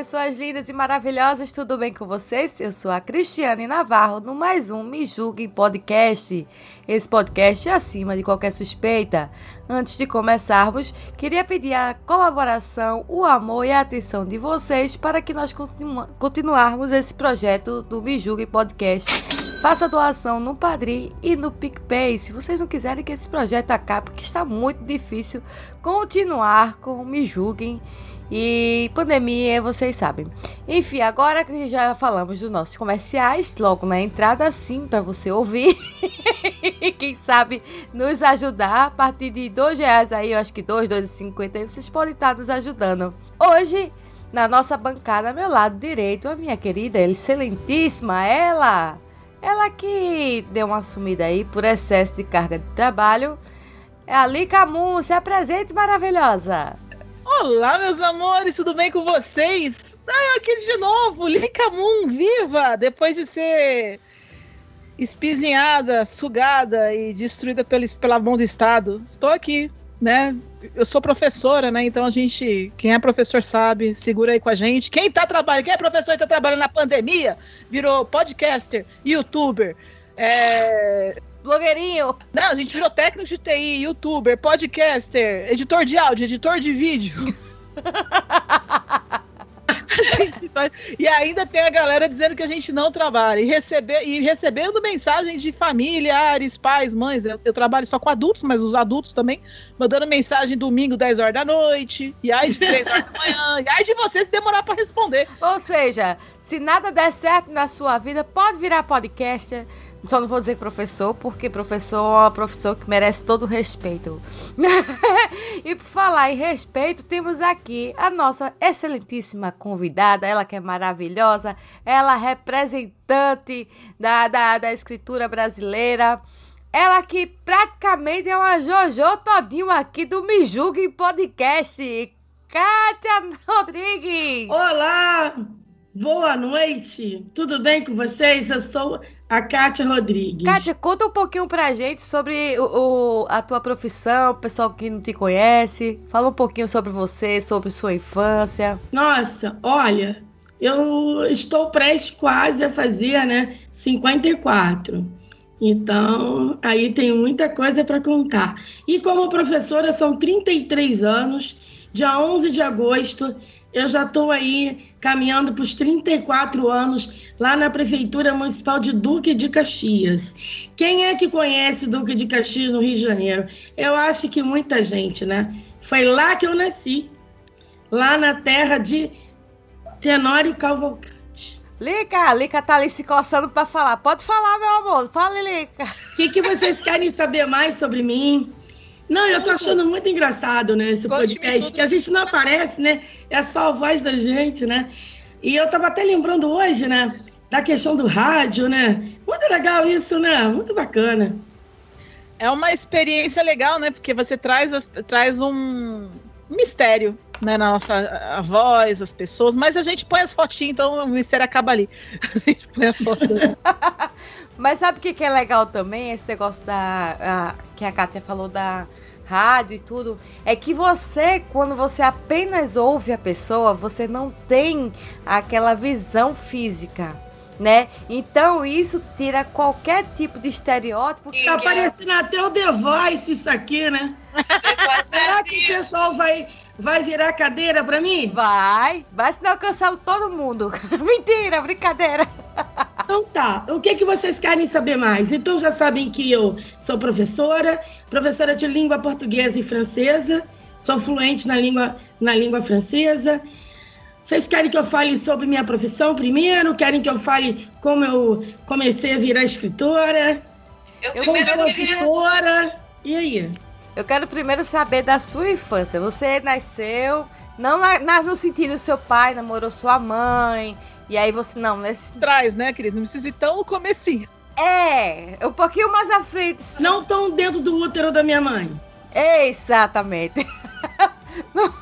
Pessoas lindas e maravilhosas, tudo bem com vocês? Eu sou a Cristiane Navarro, no mais um Me Julguem Podcast. Esse podcast é acima de qualquer suspeita. Antes de começarmos, queria pedir a colaboração, o amor e a atenção de vocês para que nós continu continuarmos esse projeto do Me Julguem Podcast. Faça doação no Padrim e no PicPay. Se vocês não quiserem que esse projeto acabe, porque está muito difícil continuar com o Me Julguem e pandemia, vocês sabem. Enfim, agora que já falamos dos nossos comerciais, logo na entrada, sim, para você ouvir. Quem sabe nos ajudar a partir de dois reais aí, eu acho que dois, dois e cinquenta vocês podem estar nos ajudando. Hoje, na nossa bancada, meu lado direito, a minha querida, excelentíssima, ela, ela que deu uma sumida aí por excesso de carga de trabalho, é a Lica Moon, se apresente maravilhosa. Olá, meus amores, tudo bem com vocês? Ah, aqui de novo, Lika Moon, viva! Depois de ser espizinhada, sugada e destruída pela, pela mão do Estado. Estou aqui, né? Eu sou professora, né? Então a gente, quem é professor sabe, segura aí com a gente. Quem tá trabalhando, quem é professor e tá trabalhando na pandemia, virou podcaster, youtuber, é, Blogueirinho. não, a gente virou técnico de TI, youtuber, podcaster, editor de áudio, editor de vídeo. Faz- E ainda tem a galera dizendo que a gente não trabalha. E, receber, e recebendo mensagens de familiares, pais, mães. Eu, eu trabalho só com adultos, mas os adultos também. Mandando mensagem domingo, 10 horas da noite. E aí de 3 horas da manhã. E aí de vocês demorar pra responder. Ou seja, se nada der certo na sua vida, pode virar podcaster. Só não vou dizer professor, porque professor é uma profissão que merece todo o respeito. e por falar em respeito, temos aqui a nossa excelentíssima convidada, ela que é maravilhosa, ela representante da, da, da escritura brasileira. Ela que praticamente é uma Jojo todinho aqui do Me Julgue Podcast. Kátia Rodrigues! Olá, boa noite. Tudo bem com vocês? Eu sou a Kátia Rodrigues. Kátia, conta um pouquinho pra gente sobre o, o- a tua profissão, o pessoal que não te conhece. Fala um pouquinho sobre você, sobre sua infância. Nossa, olha, eu estou prestes quase a fazer, né, 54. Então, aí tem muita coisa para contar. E como professora, são 33 anos. Dia 11 de agosto, eu já estou aí caminhando para os 34 anos lá na Prefeitura Municipal de Duque de Caxias. Quem é que conhece Duque de Caxias no Rio de Janeiro? Eu acho que muita gente, né? Foi lá que eu nasci, lá na terra de Tenório Cavalcante. Lica, Lica tá ali se coçando pra falar. Pode falar, meu amor. Fala, Lica. O que, que vocês querem saber mais sobre mim? Não, eu tô achando muito engraçado, né, esse podcast, que a gente não aparece, né? É só a voz da gente, né? E eu tava até lembrando hoje, né, da questão do rádio, né? Muito legal isso, né? Muito bacana. É uma experiência legal, né? Porque você traz, as- traz um mistério né, na nossa a voz, as pessoas, mas a gente põe as fotinhas, então o mistério acaba ali. A gente põe a foto. Mas sabe o que, que é legal também? Esse negócio da. a- que a Kátia falou da rádio e tudo. É que você, quando você apenas ouve a pessoa, você não tem aquela visão física. Né? Então isso tira qualquer tipo de estereótipo. Tá parecendo até o The Voice isso aqui, né? Será que o pessoal vai, vai virar cadeira pra mim? Vai, vai, senão eu cancelo todo mundo. Mentira, brincadeira. Então tá, o que, que vocês querem saber mais? Então já sabem que eu sou professora, professora de língua portuguesa e francesa, sou fluente na língua, na língua francesa, Vocês querem que eu fale sobre minha profissão primeiro? Querem que eu fale como eu comecei a virar escritora? Eu Como primeiro queria- professora? E aí? Eu quero primeiro saber da sua infância. Você nasceu, não na, na- no sentido seu pai namorou sua mãe, e aí você não, nesse. Traz, né, Cris? Não precisa ir tão no comecinho. É, um pouquinho mais à frente. Não tão dentro do útero da minha mãe. Exatamente. Não,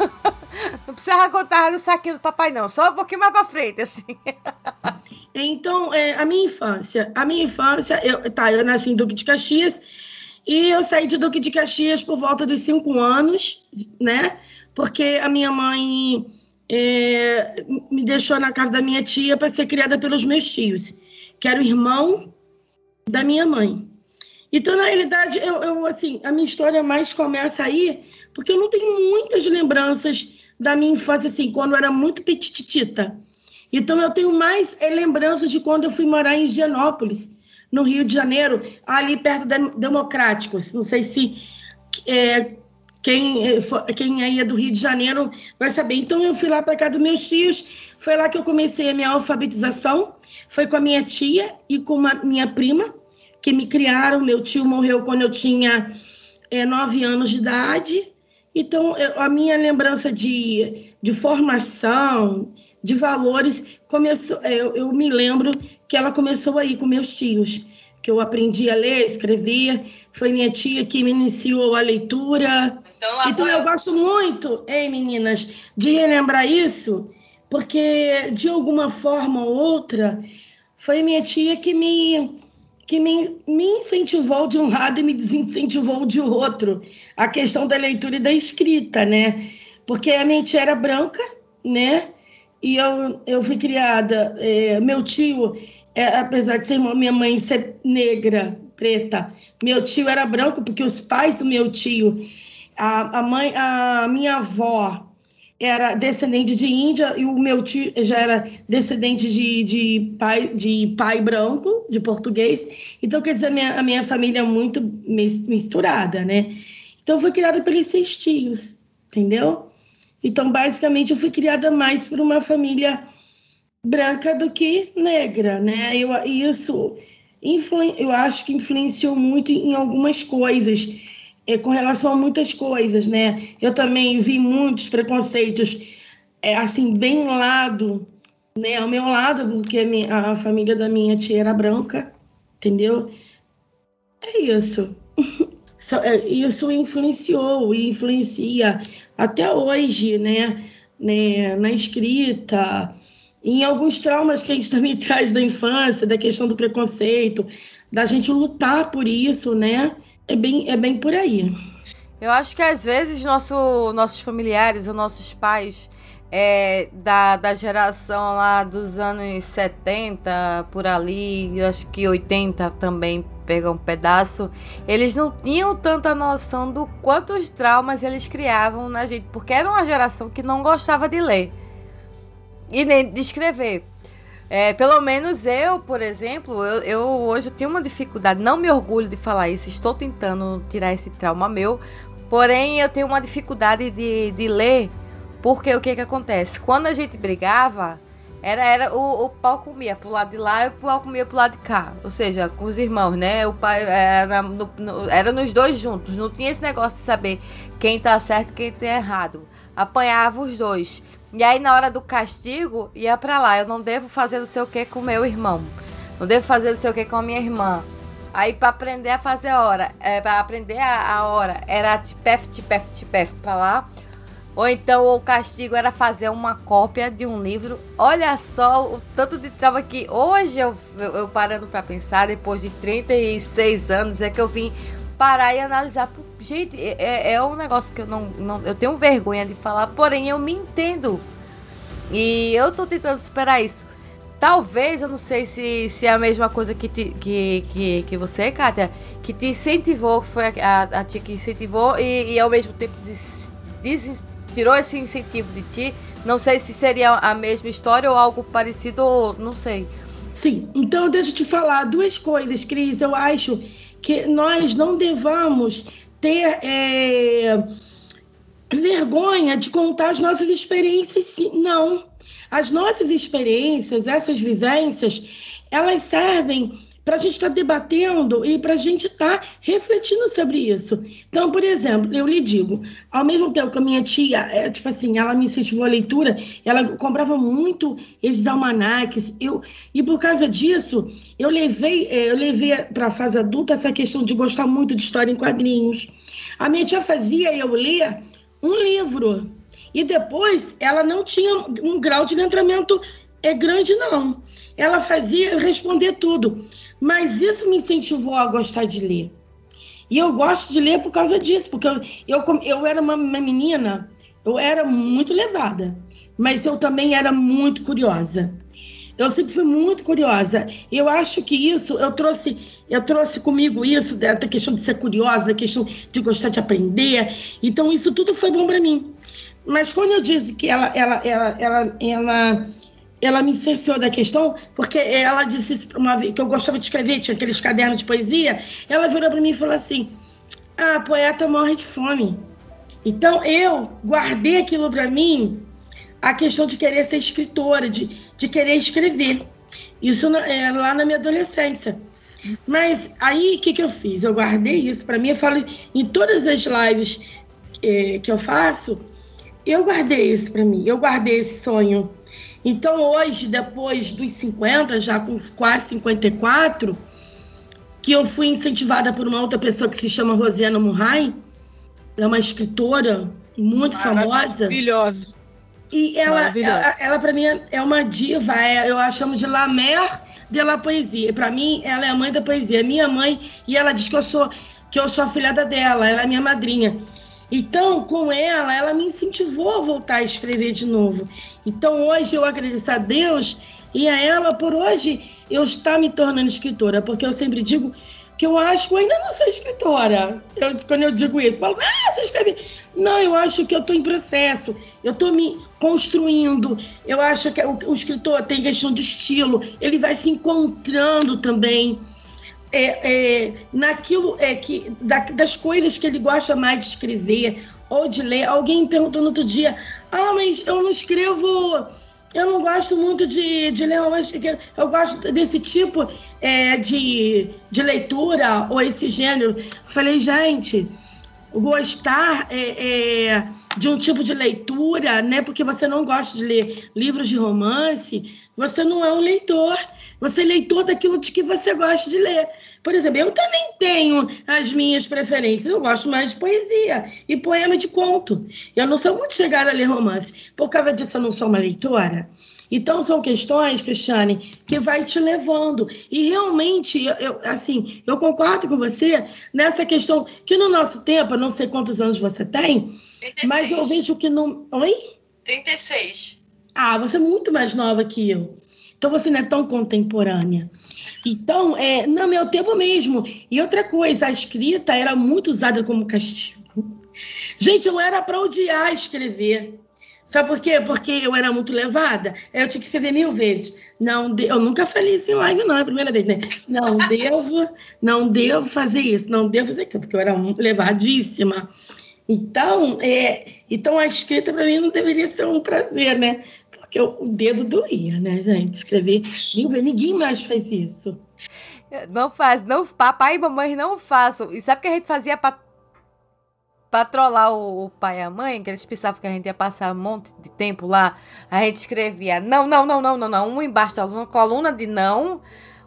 não precisa contar no saquinho do papai, não. Só um pouquinho mais pra frente, assim. Então, é, a minha infância. A minha infância, eu, tá, eu nasci em Duque de Caxias e eu saí de Duque de Caxias por volta dos cinco anos, né? Porque a minha mãe é, me deixou na casa da minha tia para ser criada pelos meus tios, que era o irmão da minha mãe. Então, na realidade, eu, eu, assim, a minha história mais começa aí, porque eu não tenho muitas lembranças da minha infância, assim, quando eu era muito petitita. Então, eu tenho mais é, lembranças de quando eu fui morar em Higienópolis, no Rio de Janeiro, ali perto da Democráticos. Não sei se é, quem, é, quem aí é do Rio de Janeiro vai saber. Então, eu fui lá para casa dos meus tios, foi lá que eu comecei a minha alfabetização. Foi com a minha tia e com a minha prima, que me criaram. Meu tio morreu quando eu tinha é, nove anos de idade. Então, eu- a minha lembrança de, de formação, de valores, começou. é, Eu, eu me lembro que ela começou aí com meus tios, que eu aprendi a ler, escrever. Foi minha tia que me iniciou a leitura. Então, eu gosto muito, ei meninas, de relembrar isso, porque de alguma forma ou outra foi minha tia que me que me, me incentivou de um lado e me desincentivou de outro a questão da leitura e da escrita, né? Porque a minha tia era branca, né? E eu, eu fui criada, é, meu tio, é, apesar de ser irmão, minha mãe ser negra, preta, meu tio era branco porque os pais do meu tio, a, a mãe, a minha avó era descendente de índia e o meu tio já era descendente de, de, pai, de pai branco, de português. Então, quer dizer, a minha, a minha família é muito mis- misturada, né? Então, eu fui criada pelos seis tios, entendeu? Então, basicamente, eu fui criada mais por uma família branca do que negra, né? Eu, isso, eu acho que influenciou muito em algumas coisas, é, com relação a muitas coisas, né? Eu também vi muitos preconceitos, é, assim, bem lado, né? Ao meu lado, porque a, minha- a família da minha tia era branca, entendeu? É isso. É, Isso influenciou e influencia até hoje, né? né? Na escrita, em alguns traumas que a gente também traz da infância, da questão do preconceito, da gente lutar por isso, né? É bem, é bem por aí. Eu acho que às vezes nosso, nossos familiares ou nossos pais é, da, da geração lá dos anos 70, por ali, acho que 80 também pega um pedaço, eles não tinham tanta noção do quantos traumas eles criavam na gente, porque era uma geração que não gostava de ler e nem de escrever. É, pelo menos eu, por exemplo, eu, eu hoje eu tenho uma dificuldade, não me orgulho de falar isso, estou tentando tirar esse trauma meu, porém eu tenho uma dificuldade de, de ler, porque o que que acontece? Quando a gente brigava, era, era o, o pau comia pro lado de lá e o pau comia pro lado de cá, ou seja, com os irmãos, né? O pai era, no- no- era nos dois juntos, não tinha esse negócio de saber quem tá certo e quem tá errado, apanhava os dois. E aí, na hora do castigo, ia pra lá. Eu não devo fazer não sei o que com meu irmão. Não devo fazer não sei o que com a minha irmã. Aí, pra aprender a fazer a hora, é, pra aprender a, a hora, era tipef, tipef, tipef pra lá. Ou então o castigo era fazer uma cópia de um livro. Olha só o tanto de trauma que hoje eu, eu, eu parando pra pensar, depois de 36 anos, é que eu vim parar e analisar. Gente, é, é um negócio que eu não, não. Eu tenho vergonha de falar, porém eu me entendo. E eu tô tentando superar isso. Talvez, eu não sei se, se é a mesma coisa que, te, que, que, que você, Kátia, que te incentivou, que foi a, a, a tia que incentivou e, e ao mesmo tempo des, des- tirou esse incentivo de ti. Não sei se seria a mesma história ou algo parecido, ou não sei. Sim, então deixa eu te falar duas coisas, Cris. Eu acho que nós não devamos ter é, vergonha de contar as nossas experiências. Não. As nossas experiências, essas vivências, elas servem para a gente estar tá debatendo e para a gente estar tá refletindo sobre isso. Então, por exemplo, eu lhe digo, ao mesmo tempo que a minha tia, é, tipo assim, ela me incentivou a leitura, ela comprava muito esses almanaques, eu, e por causa disso, eu levei, é, eu levei para a fase adulta essa questão de gostar muito de história em quadrinhos. A minha tia fazia eu ler um livro, e depois ela não tinha um grau de letramento é grande, não. Ela fazia responder tudo. Mas isso me incentivou a gostar de ler. E eu gosto de ler por causa disso, porque eu, eu, eu era uma, uma menina, eu era muito levada, mas eu também era muito curiosa. Eu sempre fui muito curiosa. Eu acho que isso eu trouxe, eu trouxe comigo isso da questão de ser curiosa, da questão de gostar de aprender. Então isso tudo foi bom para mim. Mas quando eu disse que ela, ela, ela, ela, ela ela me cerceou da questão, porque ela disse uma vez que eu gostava de escrever, tinha aqueles cadernos de poesia. Ela virou para mim e falou assim: Ah, poeta morre de fome. Então eu guardei aquilo para mim, a questão de querer ser escritora, de, de querer escrever. Isso é, lá na minha adolescência. Mas aí o que, que eu fiz? Eu guardei isso para mim. Eu falo em todas as lives é, que eu faço, eu guardei isso para mim. Eu guardei esse sonho então, hoje, depois dos 50, já com quase 54, que eu fui incentivada por uma outra pessoa que se chama Rosiana Murray, é uma escritora muito famosa. Maravilhosa. E ela, ela, ela para mim, é uma diva, é, eu a chamo de La Mère de la Poesia. Para mim, ela é a mãe da poesia, minha mãe, e ela diz que eu sou que eu sou a filhada dela, ela é minha madrinha. Então, com ela, ela me incentivou a voltar a escrever de novo. Então, hoje eu agradeço a Deus e a ela por hoje eu estar me tornando escritora, porque eu sempre digo que eu acho que eu ainda não sou escritora. Eu, quando eu digo isso, eu falo, ah, você escreve. Não, eu acho que eu estou em processo, eu estou me construindo. Eu acho que o, o escritor tem questão de estilo, ele vai se encontrando também é, é, naquilo é, que, da, das coisas que ele gosta mais de escrever ou de ler. Alguém perguntou no outro dia: Ah, mas eu não escrevo. Eu não gosto muito de, de ler romance, eu gosto desse tipo é, de, de leitura ou esse gênero. Eu falei, gente, gostar é, é, de um tipo de leitura, né? Porque você não gosta de ler livros de romance, você não é um leitor. Você é leitor daquilo de que você gosta de ler. Por exemplo, eu também tenho as minhas preferências. Eu gosto mais de poesia e poema de conto. Eu não sou muito chegada a ler romances. Por causa disso, eu não sou uma leitora. Então, são questões, Cristiane, que vai te levando. E realmente, eu, eu, assim, eu concordo com você nessa questão que no nosso tempo, eu não sei quantos anos você tem, 36. mas eu vejo que não. Oi? 36. Ah, você é muito mais nova que eu. Então você não é tão contemporânea. Então, é, no meu tempo mesmo. E outra coisa, a escrita era muito usada como castigo. Gente, eu era para odiar escrever. Sabe por quê? Porque eu era muito levada. Eu tinha que escrever mil vezes. Não, eu nunca falei isso em live, não, é a primeira vez, né? Não devo, não devo fazer isso, não devo fazer aquilo, porque eu era levadíssima. Então, é, então a escrita para mim não deveria ser um prazer, né? Porque o dedo doía, né, gente? Escrever livro, ninguém mais faz isso. Não faz, não, papai e mamãe não façam. E sabe o que a gente fazia para pra trollar o, o, pai e a mãe, que eles pensavam que a gente ia passar um monte de tempo lá, a gente escrevia não, não, não, não, não, não, um embaixo da uma coluna de não,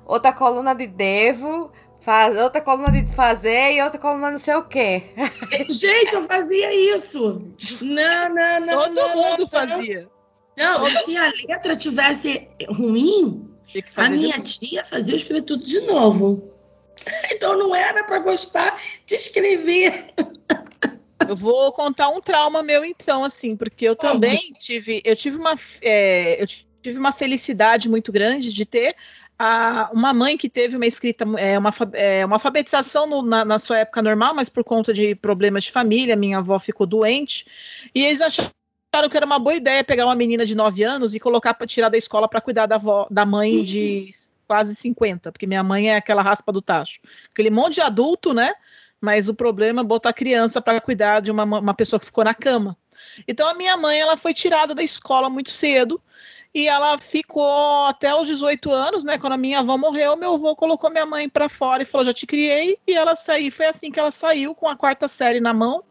outra coluna de devo, faz, outra coluna de fazer e outra coluna não sei o quê. Gente, eu fazia isso. Não, não, não. Todo não, mundo não, fazia. Não, se a letra tivesse ruim, a minha tia fazia eu escrever tudo de novo. Então não era para gostar de escrever. Eu vou contar um trauma meu então, assim, porque eu também tive, eu tive uma, é, eu tive uma felicidade muito grande de ter a, uma mãe que teve uma escrita, é, uma, é, uma alfabetização no, na, na, sua época normal, mas por conta de problemas de família, minha avó ficou doente, e eles acharam que era uma boa ideia pegar uma menina de 9 anos e colocar para tirar da escola para cuidar da, avó, da mãe de quase 50, porque minha mãe é aquela raspa do tacho. Aquele monte de adulto, né? Mas o problema é botar a criança para cuidar de uma, uma pessoa que ficou na cama. Então a minha mãe ela foi tirada da escola muito cedo E ela ficou até os 18 anos, né? Quando a minha avó morreu, meu avô colocou minha mãe para fora e falou: já te criei. E ela saiu. Foi assim que ela saiu com a quarta série na mão.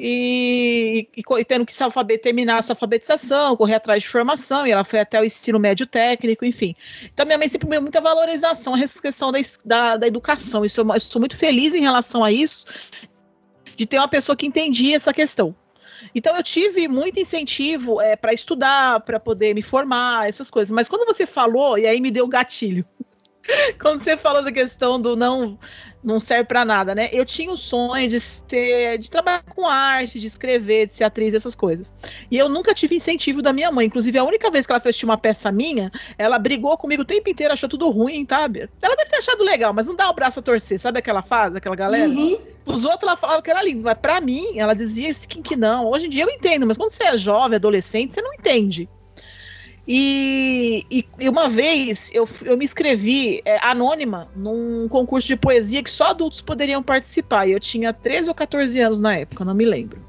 E, e, e tendo que se alfabet, terminar essa alfabetização, correr atrás de formação, e ela foi até o ensino médio técnico, enfim. Então, minha mãe sempre me muita valorização a questão da, da, da educação. Isso, eu sou muito feliz em relação a isso, de ter uma pessoa que entendia essa questão. Então eu tive muito incentivo é, para estudar, para poder me formar, essas coisas. Mas quando você falou, e aí me deu gatilho. quando você falou da questão do não não serve para nada, né? Eu tinha o sonho de ser, de trabalhar com arte, de escrever, de ser atriz, essas coisas. E eu nunca tive incentivo da minha mãe. Inclusive, a única vez que ela fez uma peça minha, ela brigou comigo o tempo inteiro, achou tudo ruim, sabe? Ela deve ter achado legal, mas não dá o braço a torcer, sabe aquela fase, aquela galera? Uhum. Os outros ela falava que era lindo, mas pra mim, ela dizia esse que, que não. Hoje em dia eu entendo, mas quando você é jovem, adolescente, você não entende. E, e, e, uma vez eu, eu me inscrevi é, anônima num concurso de poesia que só adultos poderiam participar. E eu tinha 13 ou 14 anos na época, não me lembro.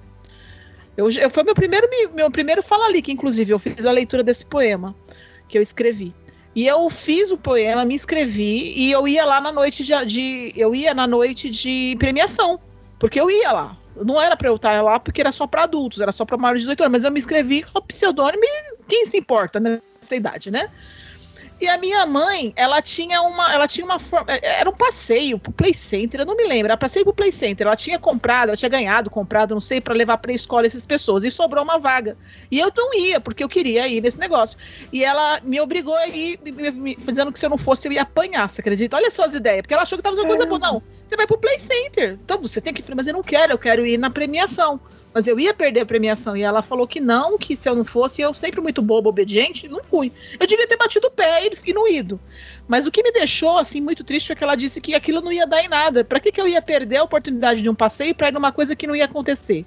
Eu, eu, foi meu primeiro, meu primeiro Fala Ali, que inclusive eu fiz a leitura desse poema que eu escrevi. E eu fiz o poema, me inscrevi e eu ia lá na noite de, de eu ia na noite de premiação, porque eu ia lá. Não era para eu estar lá porque era só para adultos, era só para maiores de 18 anos, mas eu me inscrevi com o pseudônimo e quem se importa nessa idade, né? E a minha mãe, ela tinha uma, ela tinha uma forma, é, era um passeio pro Play Center, eu não me lembro, era passeio pro Play Center, ela tinha comprado, ela tinha ganhado, comprado, não sei, para levar para escola essas pessoas, e sobrou uma vaga. E eu não ia, porque eu queria ir nesse negócio. E ela me obrigou a ir, me, me, dizendo que se eu não fosse eu ia apanhar, você acredita? Olha só as ideias, porque ela achou que tava fazendo coisa boa, não. Você vai pro Play Center. Então você tem que ir, mas eu não quero, eu quero ir na premiação. Mas eu ia perder a premiação. E ela falou que não, que se eu não fosse, eu sempre muito bobo, obediente, não fui. Eu devia ter batido o pé e, não ido. Mas o que me deixou, assim, muito triste é que ela disse que aquilo não ia dar em nada. Para que, que eu ia perder a oportunidade de um passeio para ir numa coisa que não ia acontecer?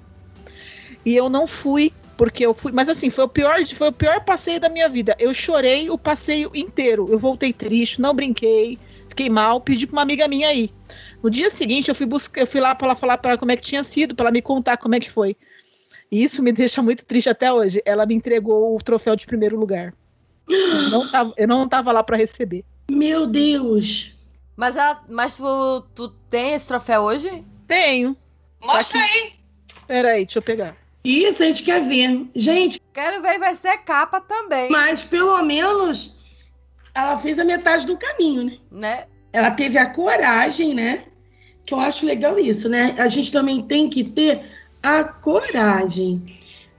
E eu não fui, porque eu fui. Mas assim, foi o pior, foi o pior passeio da minha vida. Eu chorei o passeio inteiro. Eu voltei triste, não brinquei, fiquei mal, pedi pra uma amiga minha aí. No dia seguinte, eu fui buscar, eu fui lá para ela falar para como é que tinha sido, para ela me contar como é que foi. E isso me deixa muito triste até hoje. Ela me entregou o troféu de primeiro lugar. Eu não tava, eu não tava lá para receber. Meu Deus! Mas, ela, mas tu, tu tem esse troféu hoje? Tenho. Mostra aí. Peraí, deixa eu pegar. Isso, a gente quer ver. Gente. Quero ver, vai ser capa também. Mas pelo menos ela fez a metade do caminho, né? Né? Ela teve a coragem, né? Que eu acho legal isso, né? A gente também tem que ter a coragem.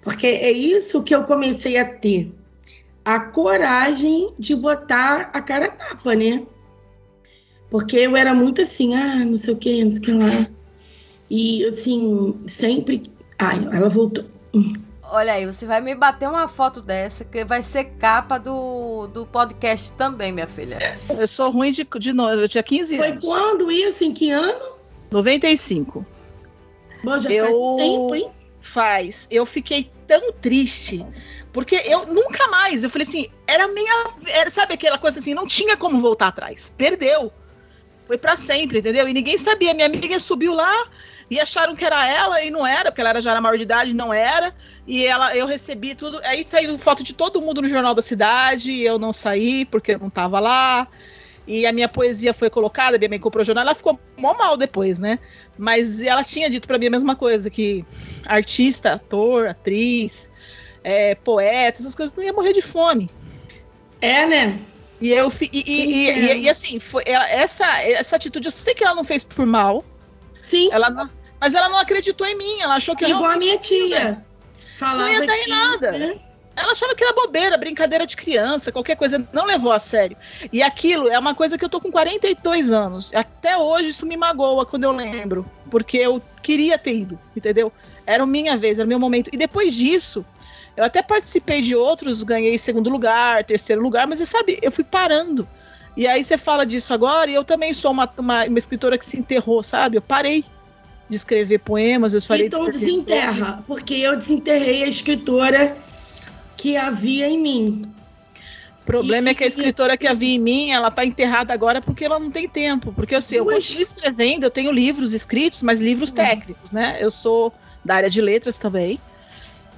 Porque é isso que eu comecei a ter. A coragem de botar a cara tapa, né? Porque eu era muito assim, ah, não sei o que, não sei o que lá. E assim, sempre. Ai, ela voltou. Olha aí, você vai me bater uma foto dessa, que vai ser capa do, do podcast também, minha filha. Eu sou ruim de, de novo, eu tinha 15 Foi anos. Foi quando isso? Em que ano? 95. Bom, já eu... faz tempo, hein? Faz. Eu fiquei tão triste. Porque eu nunca mais, eu falei assim, era minha. Era, sabe aquela coisa assim, não tinha como voltar atrás. Perdeu. Foi para sempre, entendeu? E ninguém sabia. Minha amiga subiu lá, e acharam que era ela e não era, porque ela já era maior de idade, não era. E ela, eu recebi tudo. Aí saiu foto de todo mundo no jornal da cidade, e eu não saí porque eu não tava lá. E a minha poesia foi colocada, minha mãe comprou o jornal, ela ficou mó mal depois, né? Mas ela tinha dito para mim a mesma coisa, que artista, ator, atriz, é, poeta, essas coisas não ia morrer de fome. É, né? E eu e, e, e, e, assim, foi, essa, essa atitude, eu sei que ela não fez por mal. Sim. Ela não, mas ela não acreditou em mim, ela achou que Igual a minha tia. Falava não ia dar em nada. Né? Ela achava que era bobeira, brincadeira de criança, qualquer coisa, não levou a sério. E aquilo é uma coisa que eu tô com 42 anos. Até hoje isso me magoa quando eu lembro. Porque eu queria ter ido, entendeu? Era minha vez, era o meu momento. E depois disso, eu até participei de outros, ganhei segundo lugar, terceiro lugar, mas você sabe, eu fui parando. E aí você fala disso agora, e eu também sou uma, uma, uma escritora que se enterrou, sabe? Eu parei de escrever poemas, eu parei então de desenterra, porque eu desenterrei a escritora que havia em mim. O problema e, é que a escritora que havia em mim, ela está enterrada agora porque ela não tem tempo. Porque eu, sei, eu continuo escrevendo, eu tenho livros escritos, mas livros uhum. técnicos, né? Eu sou da área de letras também.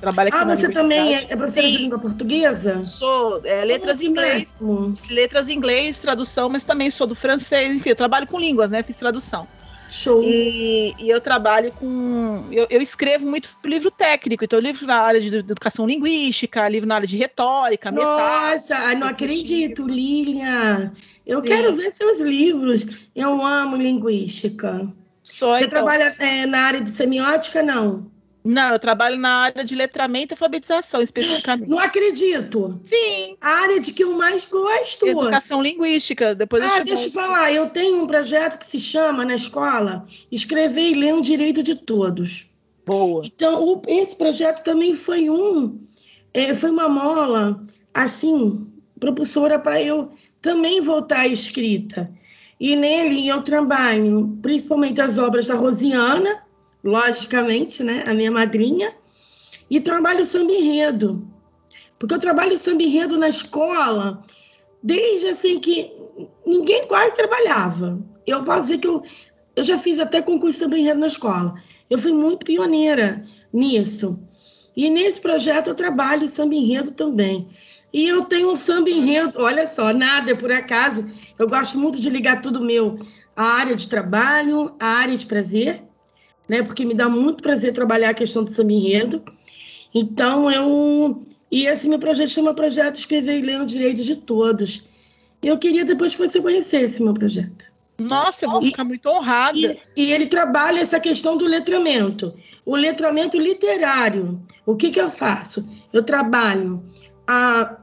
Trabalho aqui Ah, você também é, é professora de Sim. língua portuguesa? Sou é, letras em inglês, que máximo. letras em inglês, tradução, mas também sou do francês, enfim, eu trabalho com línguas, né? Fiz tradução. Show. E, e eu trabalho com. Eu, eu escrevo muito livro técnico, então livro na área de educação linguística, livro na área de retórica. Nossa, ai, não acredito, Lilian. Eu Sim. quero ver seus livros. Eu amo linguística. Sou, Você então, trabalha é, na área de semiótica, não? Não, eu trabalho na área de letramento e alfabetização, especificamente. Não acredito. Sim, A área de que eu mais gosto. educação linguística. Depois Ah, eu te deixa eu falar. Eu tenho um projeto que se chama, na escola, Escrever e Ler o Direito de Todos. Boa. Então, o- esse projeto também foi um, é, foi uma mola, assim, propulsora para eu também voltar à escrita. E nele eu trabalho principalmente as obras da Rosiana, logicamente, né, a minha madrinha, e trabalho samba enredo. Porque eu trabalho samba enredo na escola desde assim que ninguém quase trabalhava. Eu posso dizer que eu, eu já fiz até concurso samba enredo na escola. Eu fui muito pioneira nisso. E nesse projeto eu trabalho samba enredo também. E eu tenho um samba enredo, olha só, nada por acaso. Eu gosto muito de ligar tudo meu à área de trabalho, à área de prazer, né? Porque me dá muito prazer trabalhar a questão do samba enredo. Então eu e esse meu projeto chama Projeto Escrever e Ler o Direito de Todos. Eu queria depois que você conhecesse o meu projeto. Nossa, eu vou E- ficar muito honrada. E, e ele trabalha essa questão do letramento, o letramento literário. O que, que eu faço? Eu trabalho a,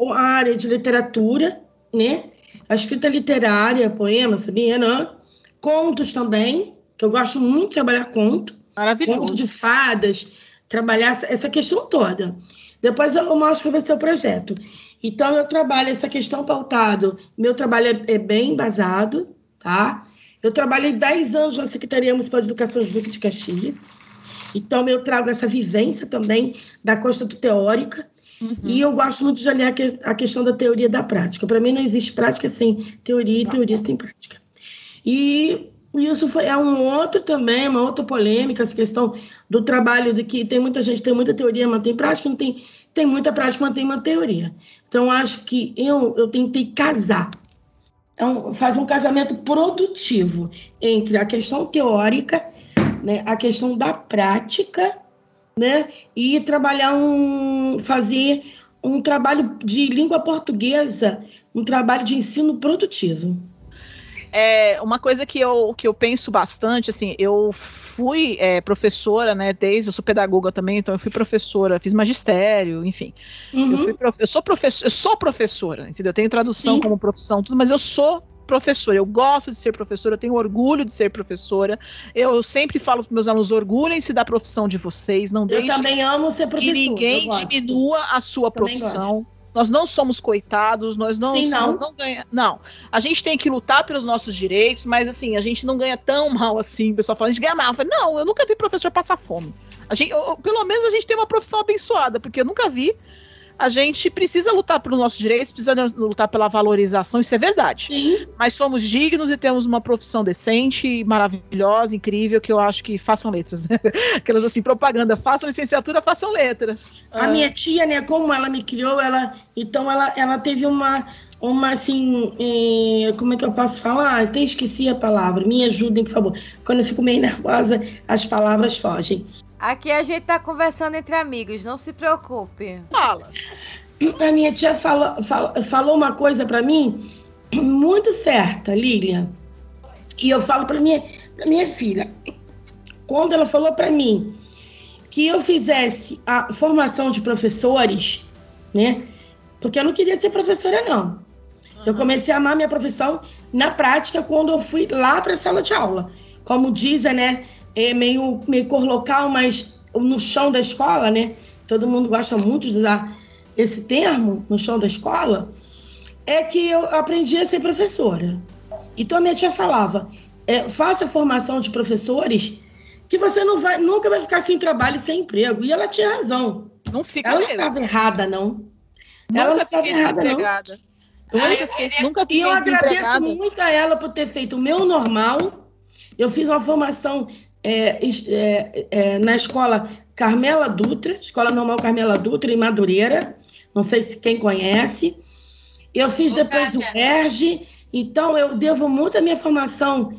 a área de literatura, né? A escrita literária, poema, sabia? Não? Contos também, que eu gosto muito de trabalhar conto conto de fadas, trabalhar essa, questão toda. Depois eu mostro para você o projeto. Então, eu trabalho essa questão pautado. Meu trabalho é, é bem embasado, tá? Eu trabalhei 10 anos na Secretaria Municipal de Educação de Duque de Caxias. Então, eu trago essa vivência também da costa do teórica. Uhum. E eu gosto muito de olhar a, que- a questão da teoria da prática. Para mim, não existe prática sem teoria e teoria sem prática. E isso foi, é um outro também, uma outra polêmica, essa questão do trabalho, de que tem muita gente tem muita teoria, mas tem prática, não tem, tem muita prática, mas tem uma teoria. Então, acho que eu, eu tentei casar, é um, fazer um casamento produtivo entre a questão teórica, né, a questão da prática, né, e trabalhar um, fazer um trabalho de língua portuguesa, um trabalho de ensino produtivo. É, uma coisa que eu, que eu penso bastante, assim, eu fui é, professora, né, desde, eu sou pedagoga também, então eu fui professora, fiz magistério, enfim. Eu, Uhum. fui prof- eu sou professora, eu sou professora, entendeu? Eu tenho tradução Sim. como profissão, tudo, mas eu sou professora, eu gosto de ser professora, eu tenho orgulho de ser professora. Eu sempre falo para meus alunos, orgulhem-se da profissão de vocês, não Eu deixem também amo ser que professora. ninguém eu gosto. diminua a sua profissão. Nós não somos coitados, nós não, Sim, não. nós não ganha, não. A gente tem que lutar pelos nossos direitos, mas assim, a gente não ganha tão mal assim. O pessoal fala, a gente ganha mal. Eu falo, não, eu nunca vi professor passar fome. A gente, eu- eu- pelo menos a gente tem uma profissão abençoada, porque eu nunca vi. A gente precisa lutar pelos nossos direitos, precisa lutar pela valorização, isso é verdade. Sim, Mas somos dignos e temos uma profissão decente, maravilhosa, incrível, que eu acho que façam letras. Né? Aquelas assim, propaganda, façam licenciatura, façam letras. a Ah, minha tia, né, como ela me criou, ela, então ela, ela teve uma, uma assim, eh, como é que eu posso falar? Até esqueci a palavra, me ajudem, por favor. Quando eu fico meio nervosa, as palavras fogem. Aqui a gente tá conversando entre amigos, não se preocupe. Fala. A minha tia falou, falou, falou uma coisa para mim muito certa, Lilian. E eu falo para minha, pra minha filha. Quando ela falou para mim que eu fizesse a formação de professores, né? Porque eu não queria ser professora, não. Eu comecei a amar minha profissão na prática quando eu fui lá para a sala de aula. Como dizem, né? É meio, meio cor local, mas no chão da escola, né? Todo mundo gosta muito de dar esse termo no chão da escola. É que eu aprendi a ser professora. Então a minha tia falava: é, faça formação de professores que você não vai, nunca vai ficar sem trabalho e sem emprego. E ela tinha razão. Não fica Ela não mesmo. estava errada, não. ela não Nunca estava fiquei errada, não. desempregada. Eu Ai, nunca fiquei, nunca E fiquei eu agradeço muito a ela por ter feito o meu normal. Eu fiz uma formação é, é, é, na escola Carmela Dutra, Escola Normal Carmela Dutra, em Madureira. Não sei se quem conhece. Eu fiz depois o ERG, então eu devo muito a minha formação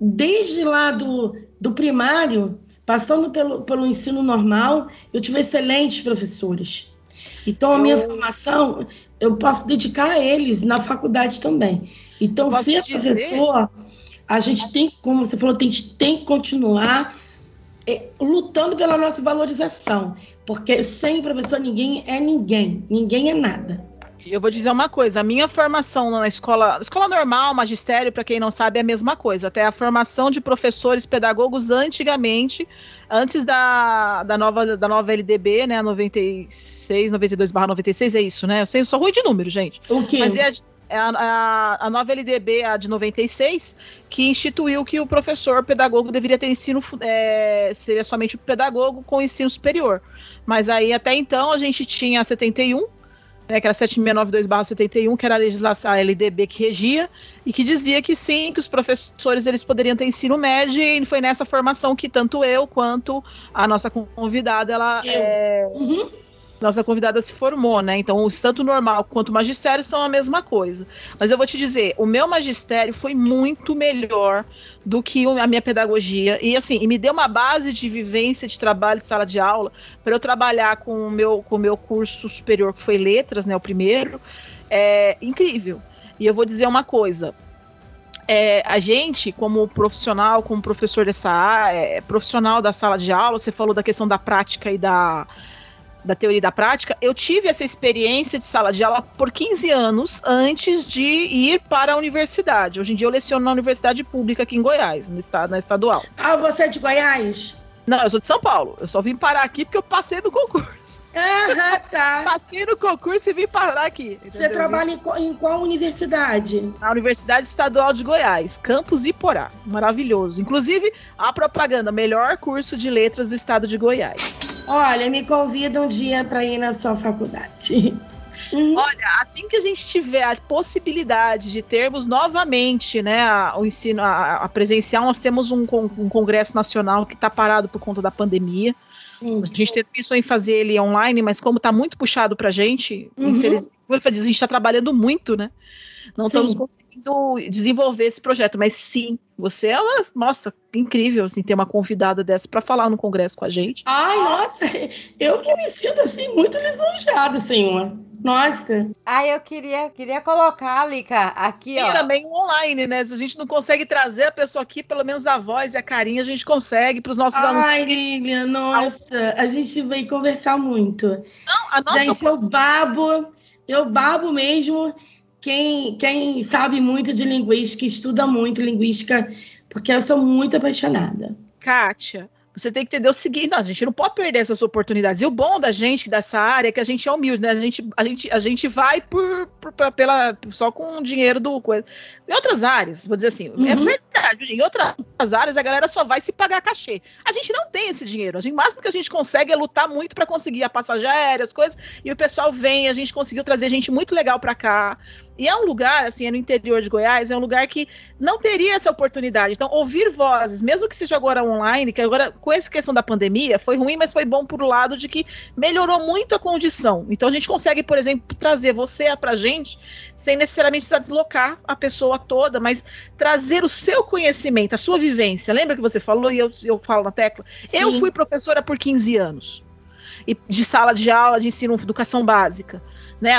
desde lá do, do primário, passando pelo, pelo ensino normal, eu tive excelentes professores. Então, a minha eu... formação, eu posso dedicar a eles na faculdade também. Então, ser dizer... professor, a gente tem, como você falou, tem, tem que continuar é, lutando pela nossa valorização. Porque sem professor, ninguém é ninguém. Ninguém é nada. Eu vou dizer uma coisa, a minha formação na escola, escola normal, magistério, para quem não sabe, é a mesma coisa. Até a formação de professores pedagogos antigamente, antes da, da, nova, da nova LDB, né, 96, 92 96, é isso, né? Eu sei, eu sou ruim de número, gente. O quê? Mas é a, a, a, a, nova LDB, a de 96, que instituiu que o professor pedagogo deveria ter ensino, é, seria somente pedagogo com ensino superior. Mas aí, até então, a gente tinha 71, né, que era 7692/71, que era a legislação a LDB que regia e que dizia que sim, que os professores eles poderiam ter ensino médio e foi nessa formação que tanto eu quanto a nossa convidada ela é, uhum nossa convidada se formou, né? Então, tanto normal quanto magistério são a mesma coisa. Mas eu vou te dizer, o meu magistério foi muito melhor do que a minha pedagogia. E assim, e me deu uma base de vivência de trabalho de sala de aula para eu trabalhar com o meu com o meu curso superior que foi letras, né, o primeiro. É incrível. E eu vou dizer uma coisa, é, a gente, como profissional, como professor dessa área, é, profissional da sala de aula, você falou da questão da prática e da, da teoria e da prática, eu tive essa experiência de sala de aula por 15 anos antes de ir para a universidade. Hoje em dia eu leciono na universidade pública aqui em Goiás, no estado, na estadual. Ah, você é de Goiás? Não, eu sou de São Paulo. Eu só vim parar aqui porque eu passei no concurso. Aham, tá. Passei no concurso e vim parar aqui. Entendeu? Você trabalha em qual, em qual, universidade? Na Universidade Estadual de Goiás, Campus Iporá. Maravilhoso. Inclusive, a propaganda, melhor curso de letras do estado de Goiás. Olha, me convida um dia para ir na sua faculdade. Uhum. Olha, assim que a gente tiver a possibilidade de termos novamente, né, a, o ensino a, a, presencial, nós temos um, um congresso nacional que está parado por conta da pandemia. Uhum. A gente pensou em fazer ele online, mas como está muito puxado para a gente, uhum. infelizmente, a gente está trabalhando muito, né? Não sim. estamos conseguindo desenvolver esse projeto, mas sim, você é uma, nossa, incrível assim ter uma convidada dessa para falar no congresso com a gente. Ai, nossa, eu que me sinto assim muito lisonjeada, senhor. Nossa. Ah, eu queria, queria colocar, Lica, aqui, ó. E também online, né? Se a gente não consegue trazer a pessoa aqui, pelo menos a voz e a carinha a gente consegue para os nossos Ai, alunos. Ai, Lilian, nossa, a gente vai conversar muito. Não, a nossa... Gente, eu babo, eu babo mesmo quem, quem sabe muito de linguística, estuda muito linguística, porque eu sou muito apaixonada. Kátia, você tem que entender o seguinte, não, a gente não pode perder essas oportunidades. E o bom da gente dessa área é que a gente é humilde, né? A gente, a gente, a gente vai por, por pela, só com o dinheiro do coisa. Em outras áreas, vou dizer assim, é uhum. é verdade. Em outras áreas a galera só vai se pagar cachê. A gente não tem esse dinheiro. A gente, o máximo que a gente consegue é lutar muito para conseguir a passagem aérea, as coisas. E o pessoal vem, a gente conseguiu trazer gente muito legal para cá. E é um lugar, assim, é no interior de Goiás, é um lugar que não teria essa oportunidade. Então, ouvir vozes, mesmo que seja agora online, que agora, com essa questão da pandemia, foi ruim, mas foi bom por o lado de que melhorou muito a condição. Então, a gente consegue, por exemplo, trazer você pra gente, sem necessariamente precisar deslocar a pessoa toda, mas trazer o seu conhecimento, a sua vivência. Lembra que você falou, e eu, eu falo na tecla? Sim. Eu fui professora por 15 anos. E de sala de aula, de ensino, educação básica. Né?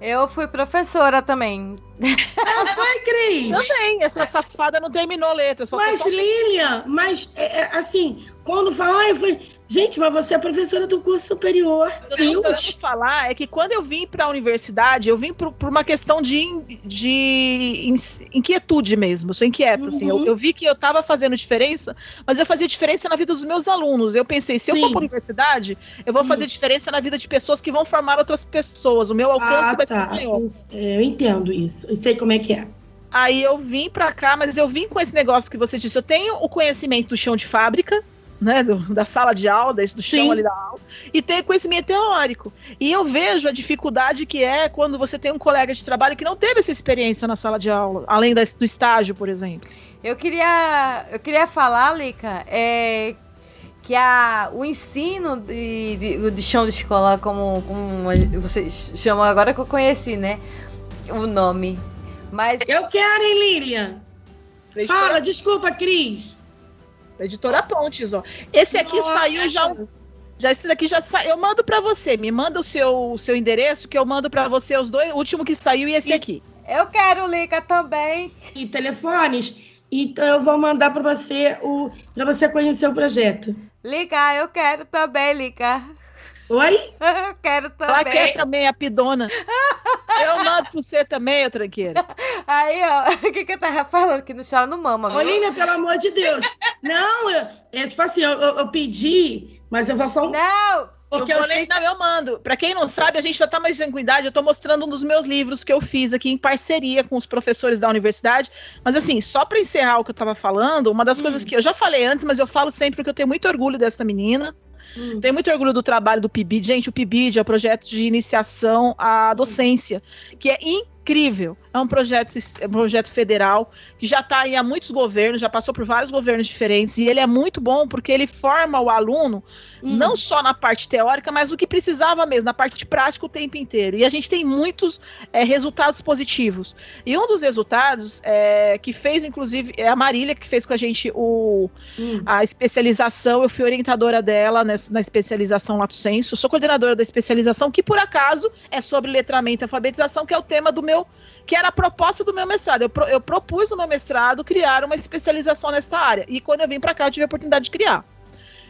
Eu fui professora também. Ah, foi, Cris? Também. Essa safada não terminou letras. Mas, Lilian, mas, é, é, assim, quando fala, ah, eu fui Gente, mas você é professora do curso superior. O que eu quero falar é que quando eu vim para a universidade, eu vim por, por uma questão de, de inquietude mesmo. Sou inquieta, uhum. assim. Eu, uhum. eu, vi que eu estava fazendo diferença, mas eu fazia diferença na vida dos meus alunos. Eu pensei, se Sim. eu for para a universidade, eu vou fazer uhum. diferença na vida de pessoas que vão formar outras pessoas. O meu alcance ah, vai tá. ser maior. É, eu entendo isso. Eu sei como é que é. Aí eu vim para cá, mas eu vim com esse negócio que você disse. Eu tenho o conhecimento do chão de fábrica, né, do, da sala de aula, do chão Sim. ali da aula, e tem conhecimento teórico. E eu vejo a dificuldade que é quando você tem um colega de trabalho que não teve essa experiência na sala de aula, além da- do estágio, por exemplo. Eu queria, eu queria falar, Lica, é, que a, o ensino de, de, de chão de escola, como, como vocês chamam agora que eu conheci, né? O nome. Mas Eu quero, hein, Lilian? Fala, desculpa, Cris. Editora Pontes, ó. Esse aqui Nossa. saiu já. Já esse daqui já saiu. Eu mando pra você. Me manda o seu, o seu endereço que eu mando pra você os dois, o último que saiu e esse E- aqui. eu quero, Lica, também. E telefones. Então eu vou mandar para você o para você conhecer o projeto. Lica, eu quero também, Lica. Oi? Eu quero Ela também. quer também a pidona. Eu mando pra você também, ô tranqueira. Aí, ó, o que que eu tava falando? Que não chora no mama, Ô, viu? Lilian, pelo amor de Deus. Não, eu, é tipo assim, eu, eu, eu pedi, mas eu vou com Não! porque eu, eu sei não, eu mando. Pra quem não sabe, a gente já tá mais em cuidado. Eu tô mostrando um dos meus livros que eu fiz aqui em parceria com os professores da universidade. Mas assim, só pra encerrar o que eu tava falando, uma das Hum. coisas que eu já falei antes, mas eu falo sempre porque eu tenho muito orgulho dessa menina. Hum. Tenho muito orgulho do trabalho do PIBID. Gente, o PIBID é o projeto de iniciação à docência, que é incrível. É um projeto, é um projeto federal que já está aí há muitos governos, já passou por vários governos diferentes, e ele é muito bom porque ele forma o aluno Hum. não só na parte teórica, mas no que precisava mesmo, na parte prática o tempo inteiro. E a gente tem muitos é, resultados positivos. E um dos resultados é, que fez, inclusive, é a Marília, que fez com a gente o, Hum. a especialização, eu fui orientadora dela nessa- na especialização Lato Senso, sou coordenadora da especialização, que por acaso é sobre letramento e alfabetização, que é o tema do meu, que era a proposta do meu mestrado. Eu, pro- eu propus no meu mestrado criar uma especialização nesta área, e quando eu vim para cá eu tive a oportunidade de criar.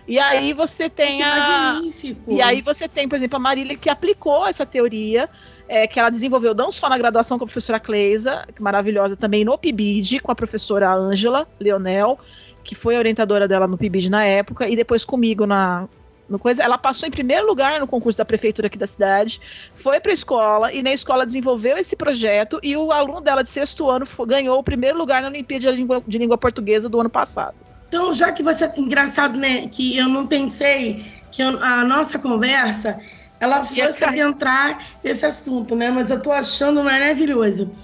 E aí você tem Que a... magnífico. E aí você tem, por exemplo, a Marília que aplicou essa teoria, é, que ela desenvolveu não só na graduação com a professora Cleisa, que maravilhosa também no PIBID, com a professora Ângela Leonel, que foi a orientadora dela no PIBID na época, e depois comigo na no coisa. Ela passou em primeiro lugar no concurso da prefeitura aqui da cidade, foi para a escola, e na escola desenvolveu esse projeto, e o aluno dela de sexto ano ganhou o primeiro lugar na Olimpíada de Língua, de Língua Portuguesa do ano passado. Então, já que você. Engraçado, né? Que eu não pensei que eu- a nossa conversa ela fosse adentrar esse assunto, né? Mas eu tô achando maravilhoso.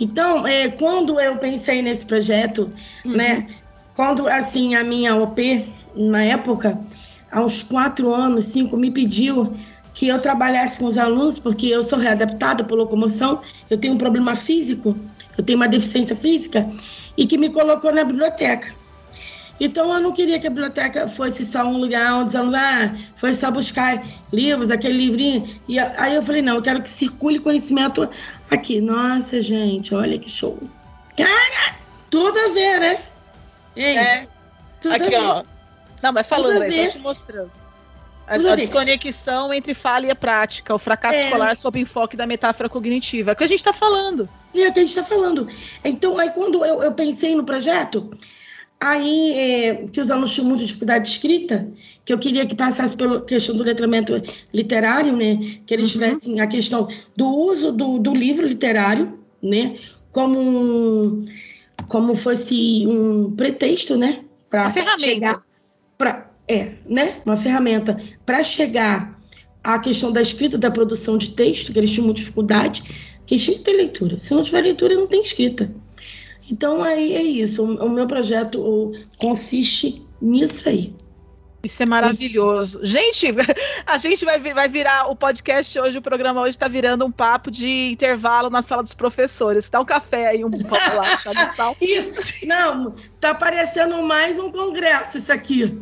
Então, é, quando eu pensei nesse projeto, Uhum. né? Quando, assim, a minha OP, na época, uns quatro anos, cinco, me pediu que eu trabalhasse com os alunos, porque eu sou readaptada por locomoção, eu tenho um problema físico, eu tenho uma deficiência física, e que me colocou na biblioteca. Então eu não queria que a biblioteca fosse só um lugar onde os alunos ah, foi só buscar livros, aquele livrinho. E aí eu falei, não, eu quero que circule conhecimento aqui. Nossa, gente, olha que show. Cara, tudo a ver, né? Ei, É. tudo Aqui, a ver. ó. Não, mas falando Tudo aí, tô te mostrando. A, a desconexão entre fala e a prática, o fracasso É. escolar sob enfoque da metáfora cognitiva. É o que a gente tá falando. É o que a gente está falando. Então, aí quando eu, eu pensei no projeto, aí é, que os alunos tinham muita dificuldade de escrita, que eu queria que passasse pela questão do letramento literário, né? Que eles tivessem a questão do uso do, do livro literário, né? Como um- como fosse um pretexto, né? Para chegar é, né? Uma ferramenta para chegar à questão da escrita, da produção de texto, que eles tinham dificuldade, que tinha que ter leitura. Se não tiver leitura, não tem escrita. Então aí é isso. O, o meu projeto o, consiste nisso aí. Isso é maravilhoso. Gente, a gente vai, vai virar o podcast hoje, o programa hoje tá virando um papo de intervalo na sala dos professores. Dá um café aí, um pão lá, de sal. Isso. Não, tá parecendo mais um congresso isso aqui.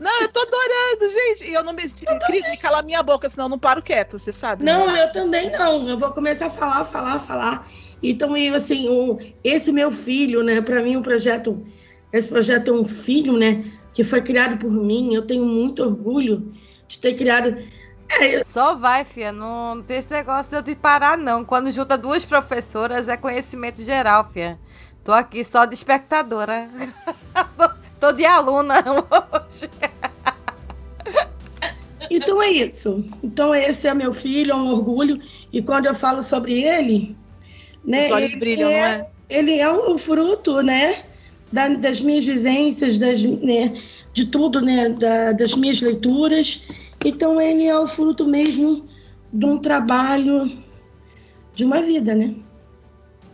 Não, eu tô adorando, gente. E eu não me. Cris, me cala a minha boca, senão eu não paro quieta, você sabe? né? Não, eu também não. Eu vou começar a falar, falar, falar. Então, eu, assim, o, esse meu filho, né? Para mim, o projeto, esse projeto é um filho, né? Que foi criado por mim. Eu tenho muito orgulho de ter criado. É, eu- Só vai, fia. Não, não tem esse negócio de eu te parar, não. Quando junta duas professoras, é conhecimento geral, fia. Tô aqui só de espectadora. Tô de aluna hoje. Então é isso. Então esse é meu filho, é um orgulho. E quando eu falo sobre ele, né? Os olhos ele brilham, é, é? Ele é o fruto, né? Da- das minhas vivências, das, né, de tudo, né? Da, das minhas leituras. Então ele é o fruto mesmo de um trabalho de uma vida, né?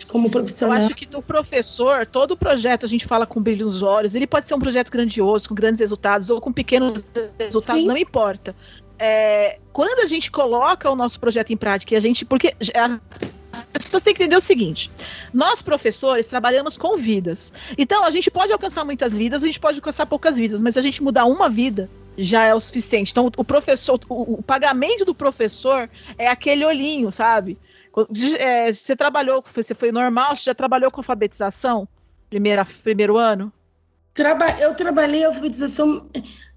Como profissional. Eu acho que do professor, todo projeto a gente fala com brilho nos olhos. Ele pode ser um projeto grandioso, com grandes resultados, ou com pequenos resultados, Sim. não importa. É, quando a gente coloca o nosso projeto em prática, a gente. Porque as pessoas têm que entender o seguinte: nós, professores, trabalhamos com vidas. Então, a gente pode alcançar muitas vidas, a gente pode alcançar poucas vidas, mas a gente mudar uma vida já é o suficiente. Então, o professor, o, o pagamento do professor é aquele olhinho, sabe? É, você trabalhou, você foi normal, você já trabalhou com alfabetização? Primeira, primeiro ano? Traba eu trabalhei alfabetização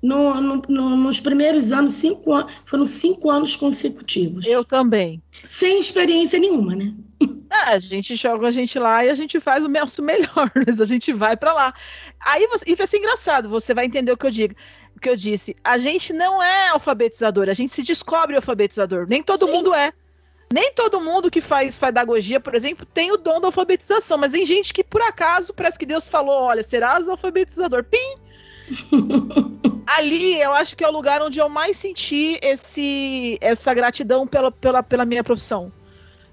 no, no, no, nos primeiros anos, cinco anos, foram cinco anos consecutivos. Eu também. Sem experiência nenhuma, né? Ah, a gente joga a gente lá e a gente faz o nosso melhor, mas a gente vai para lá. Aí você, e vai ser engraçado, você vai entender o que eu digo. O que eu disse, a gente não é alfabetizador, a gente se descobre alfabetizador. Nem todo Sim. mundo é. Nem todo mundo que faz pedagogia, por exemplo, tem o dom da alfabetização, mas tem gente que, por acaso, parece que Deus falou: olha, serás alfabetizador. Pim! Ali eu acho que é o lugar onde eu mais senti esse, essa gratidão pela, pela, pela minha profissão.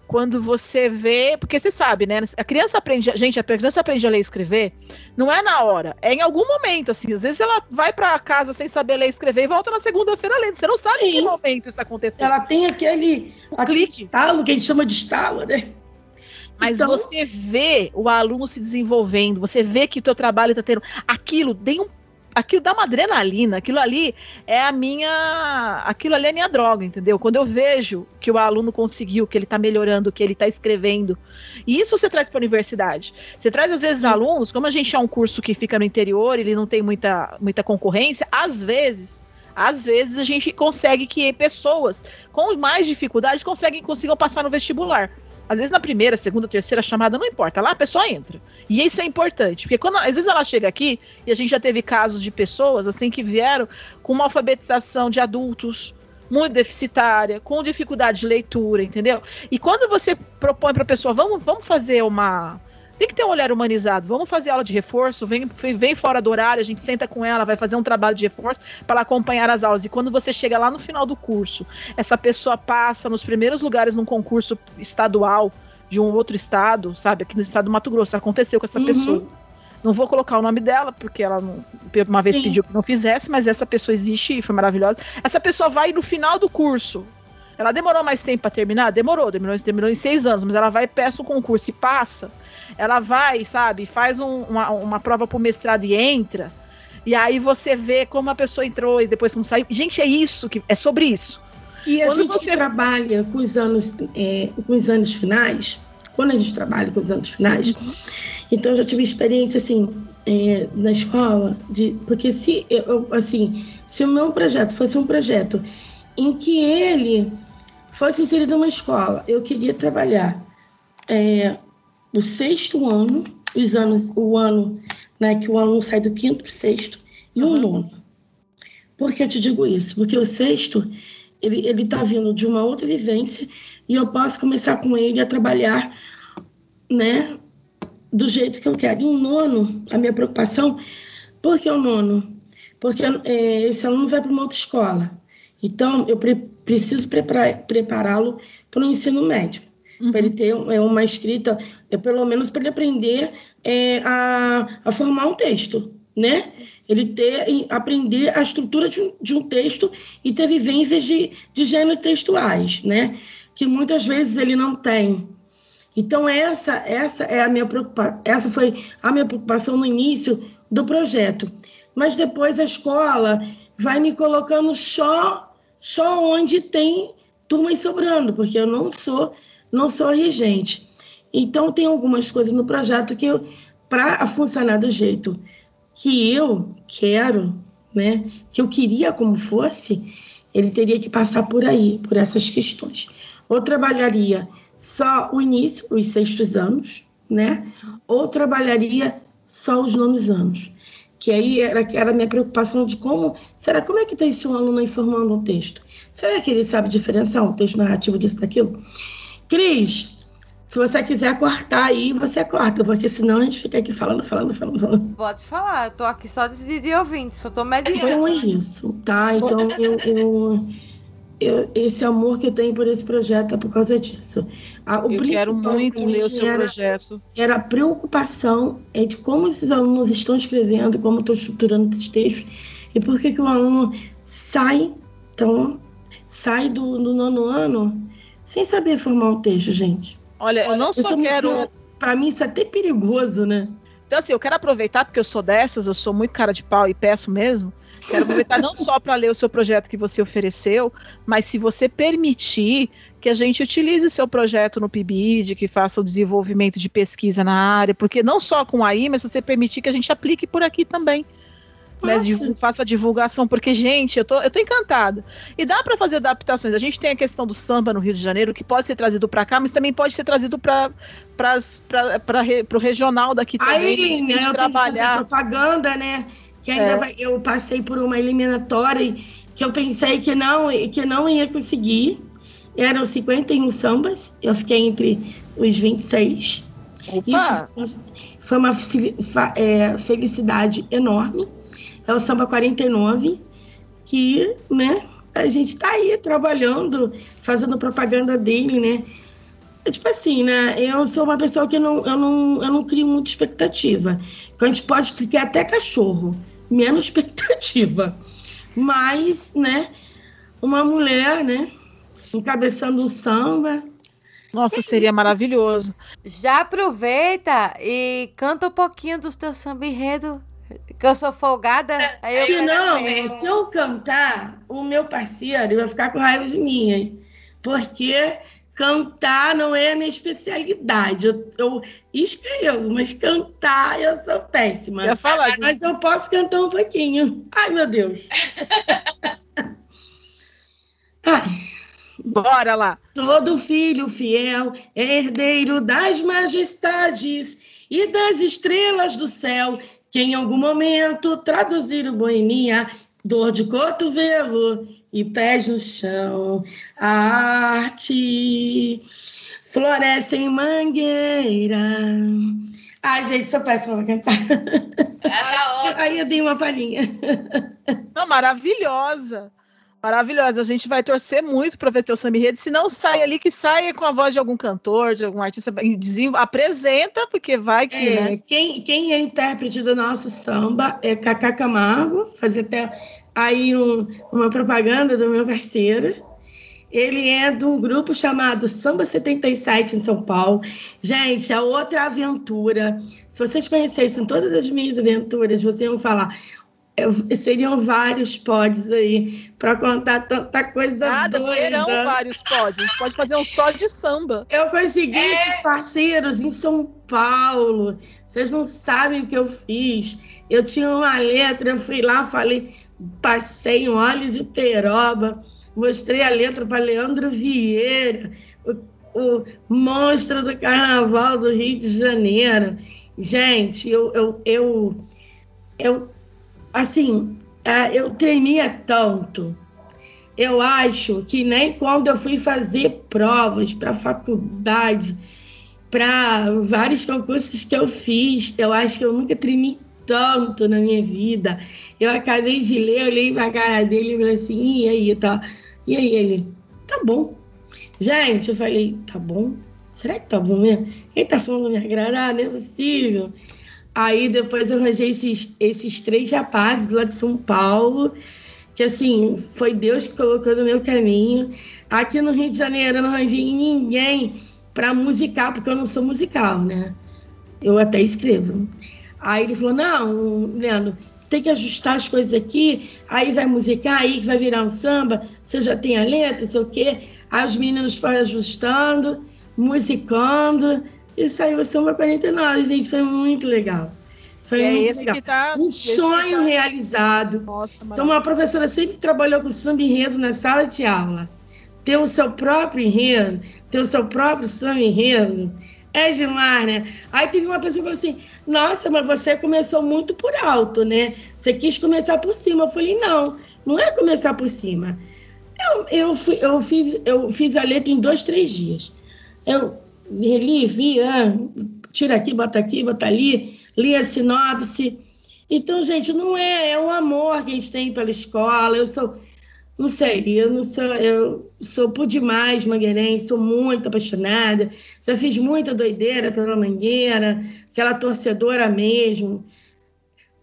Quando você vê, porque você sabe, né? A criança aprende, gente, a criança aprende a ler e escrever, não é na hora, é em algum momento, assim. Às vezes ela vai para casa sem saber ler e escrever e volta na segunda-feira lendo. Você não sabe Sim. em que momento isso aconteceu. Ela tem aquele, o aquele clique. estalo que a gente chama de estalo, né? Mas então... você vê o aluno se desenvolvendo, você vê que o teu trabalho está tendo aquilo, tem um aquilo dá uma adrenalina, aquilo ali é a minha, aquilo ali é a minha droga, entendeu? Quando eu vejo que o aluno conseguiu, que ele está melhorando, que ele está escrevendo, e isso você traz para a universidade. Você traz às vezes alunos, como a gente é um curso que fica no interior, ele não tem muita, muita concorrência, às vezes às vezes a gente consegue que pessoas com mais dificuldade conseguem consigam passar no vestibular. Às vezes na primeira, segunda, terceira chamada, não importa. Lá a pessoa entra. E isso é importante. Porque quando, às vezes ela chega aqui, e a gente já teve casos de pessoas assim que vieram com uma alfabetização de adultos muito deficitária, com dificuldade de leitura, entendeu? E quando você propõe para a pessoa, vamos, vamos fazer uma tem que ter um olhar humanizado. Vamos fazer aula de reforço, vem, vem fora do horário, a gente senta com ela, vai fazer um trabalho de reforço para ela acompanhar as aulas. E quando você chega lá no final do curso, essa pessoa passa nos primeiros lugares num concurso estadual de um outro estado, sabe? Aqui no estado do Mato Grosso, aconteceu com essa uhum. pessoa. Não vou colocar o nome dela, porque ela não, uma vez Sim. pediu que não fizesse, mas essa pessoa existe e foi maravilhosa. Essa pessoa vai no final do curso. Ela demorou mais tempo para terminar? Demorou, demorou, demorou em seis anos, mas ela vai, peça um concurso e passa ela vai, sabe, faz um, uma, uma prova pro mestrado e entra. E aí você vê como a pessoa entrou e depois como saiu. Gente, é isso, que é sobre isso. E a quando gente você... trabalha com os anos, é, com os anos finais, quando a gente trabalha com os anos finais, uhum. então eu já tive experiência assim é, na escola, de, porque se eu, assim, se o meu projeto fosse um projeto em que ele fosse inserido numa escola, eu queria trabalhar é, o sexto ano, os anos, o ano né, que o aluno sai do quinto para o sexto, e o nono. Por que eu te digo isso? Porque o sexto, ele está vindo de uma outra vivência e eu posso começar com ele a trabalhar né, do jeito que eu quero. E o nono, a minha preocupação, por que o nono? Porque é, esse aluno vai para uma outra escola. Então, eu pre preciso prepará-lo para o ensino médio uhum. para ele ter é, uma escrita, é, pelo menos para ele aprender é, a, a formar um texto, né? Ele ter, aprender a estrutura de um, de um texto e ter vivências de, de gêneros textuais, né? Que muitas vezes ele não tem. Então essa essa é a minha preocupação, essa foi a minha preocupação no início do projeto. Mas depois a escola vai me colocando só só onde tem turmas sobrando, porque eu não sou não sou regente. Então, tem algumas coisas no projeto que, para funcionar do jeito que eu quero, né, que eu queria como fosse, ele teria que passar por aí, por essas questões. Ou trabalharia só o início, os sextos anos, né? Ou trabalharia só os nonos anos. Que aí era, era a minha preocupação de como, será, como é que está esse aluno aí formando um texto? Será que ele sabe diferenciar um texto narrativo disso, daquilo? Cris, Se você quiser cortar aí, você corta, porque senão a gente fica aqui falando, falando, falando, falando. Pode falar, eu tô aqui só de, de ouvinte, só tô meditando. Então é isso, tá? Então eu, eu, eu- esse amor que eu tenho por esse projeto é por causa disso. A- o Eu quero muito ler o seu era, projeto. era a preocupação é de como esses alunos estão escrevendo, como eu estou estruturando esses textos, e por que, que o aluno sai, então, sai do, do nono ano sem saber formar um texto, gente. Olha, eu não só quero. Pra mim, isso é até perigoso, né? Então, assim, eu quero aproveitar, porque eu sou dessas, eu sou muito cara de pau e peço mesmo. Quero aproveitar não só para ler o seu projeto que você ofereceu, mas se você permitir que a gente utilize o seu projeto no PIBID, que faça o desenvolvimento de pesquisa na área, porque não só com aí, mas se você permitir que a gente aplique por aqui também. Né, faça a divulgação, porque, gente, eu tô, eu tô encantada. E dá para fazer adaptações. A gente tem a questão do samba no Rio de Janeiro, que pode ser trazido para cá, mas também pode ser trazido para o regional daqui também. Aí, né, eu tenho que fazer trabalhar. propaganda, né? Que ainda É. vai- eu passei por uma eliminatória que eu pensei que não, que não ia conseguir. Eram 51 sambas, eu fiquei entre os 26. Opa! Isso foi uma é, felicidade enorme. É o Samba 49, que, né, a gente tá aí trabalhando, fazendo propaganda dele, né? É tipo assim, né? Eu sou uma pessoa que não, eu, não, eu não crio muita expectativa. Então a gente pode criar até cachorro, menos expectativa. Mas, né, uma mulher, né, encabeçando um samba, Nossa, seria maravilhoso. Já aproveita e canta um pouquinho dos teus samba enredo, que eu sou folgada. Aí eu Se não, ver. se eu cantar, o meu parceiro vai ficar com raiva de mim, hein? Porque cantar não é a minha especialidade. Eu, eu escrevo, mas cantar eu sou péssima. Eu falar disso. Mas eu posso cantar um pouquinho. Ai, meu Deus. Ai, Bora lá. todo filho fiel é herdeiro das majestades e das estrelas do céu, que em algum momento traduzir o boemia, dor de cotovelo e pés no chão. A arte floresce em mangueira. Ai, gente, sou péssima pra cantar. Ah, tá. Aí eu dei uma palhinha. Não, maravilhosa. Maravilhosa. A gente vai torcer muito para ver teu samba enredo. Se não sai ali, que saia com a voz de algum cantor, de algum artista. Apresenta, porque vai que, É, né? quem, quem é intérprete do nosso samba é Cacá Camargo, fazer até aí um- uma propaganda do meu parceiro. Ele é de um grupo chamado Samba 77 em São Paulo. Gente, é outra aventura. Se vocês conhecessem todas as minhas aventuras, vocês iam falar. Seriam vários pods aí para contar tanta coisa Nada, doida. terão vários pódios. A gente pode fazer um só de samba. Eu consegui É. esses parceiros em São Paulo. Vocês não sabem o que eu fiz. Eu tinha uma letra, eu fui lá, falei, passei um óleo de peroba, mostrei a letra para Leandro Vieira, o, o monstro do carnaval do Rio de Janeiro. Gente, eu, eu, eu, eu assim, é, eu tremia tanto eu acho que nem quando eu fui fazer provas para faculdade, para vários concursos que eu fiz, eu acho que eu nunca tremi tanto na minha vida. Eu acabei de ler, eu olhei pra cara dele e falei assim, e aí, tá? E aí ele, tá bom. Gente, eu falei, tá bom? Será que tá bom mesmo? Ele tá falando me agradar? Não é possível. Aí depois eu arranjei esses, esses três rapazes lá de São Paulo, que assim, foi Deus que colocou no meu caminho. Aqui no Rio de Janeiro eu não arranjei ninguém para musical, porque eu não sou musical, né? Eu até escrevo. Aí ele falou: não, Leandro, tem que ajustar as coisas aqui, aí vai musicar, aí vai virar um samba, você já tem a letra, não sei o quê. Aí os meninos foram ajustando, musicando, e saiu o samba 49, gente, foi muito legal. Foi é muito legal. tá. Um sonho tá- realizado. Nossa, Então, uma professora sempre trabalhou com samba enredo na sala de aula. Ter o seu próprio enredo, ter o seu próprio samba enredo, é demais, né? Aí teve uma pessoa que falou assim: Nossa, mas você começou muito por alto, né? Você quis começar por cima. Eu falei: Não, não é começar por cima. Eu, eu, fui- eu, fiz, eu fiz a letra em dois, três dias. Eu li, vi, ah, tira aqui, bota aqui, bota ali, li a sinopse. Então, gente, não é, é um amor que a gente tem pela escola. Eu sou, não sei, eu não sou, eu sou por demais mangueirense, sou muito apaixonada. Já fiz muita doideira pela Mangueira, aquela torcedora mesmo.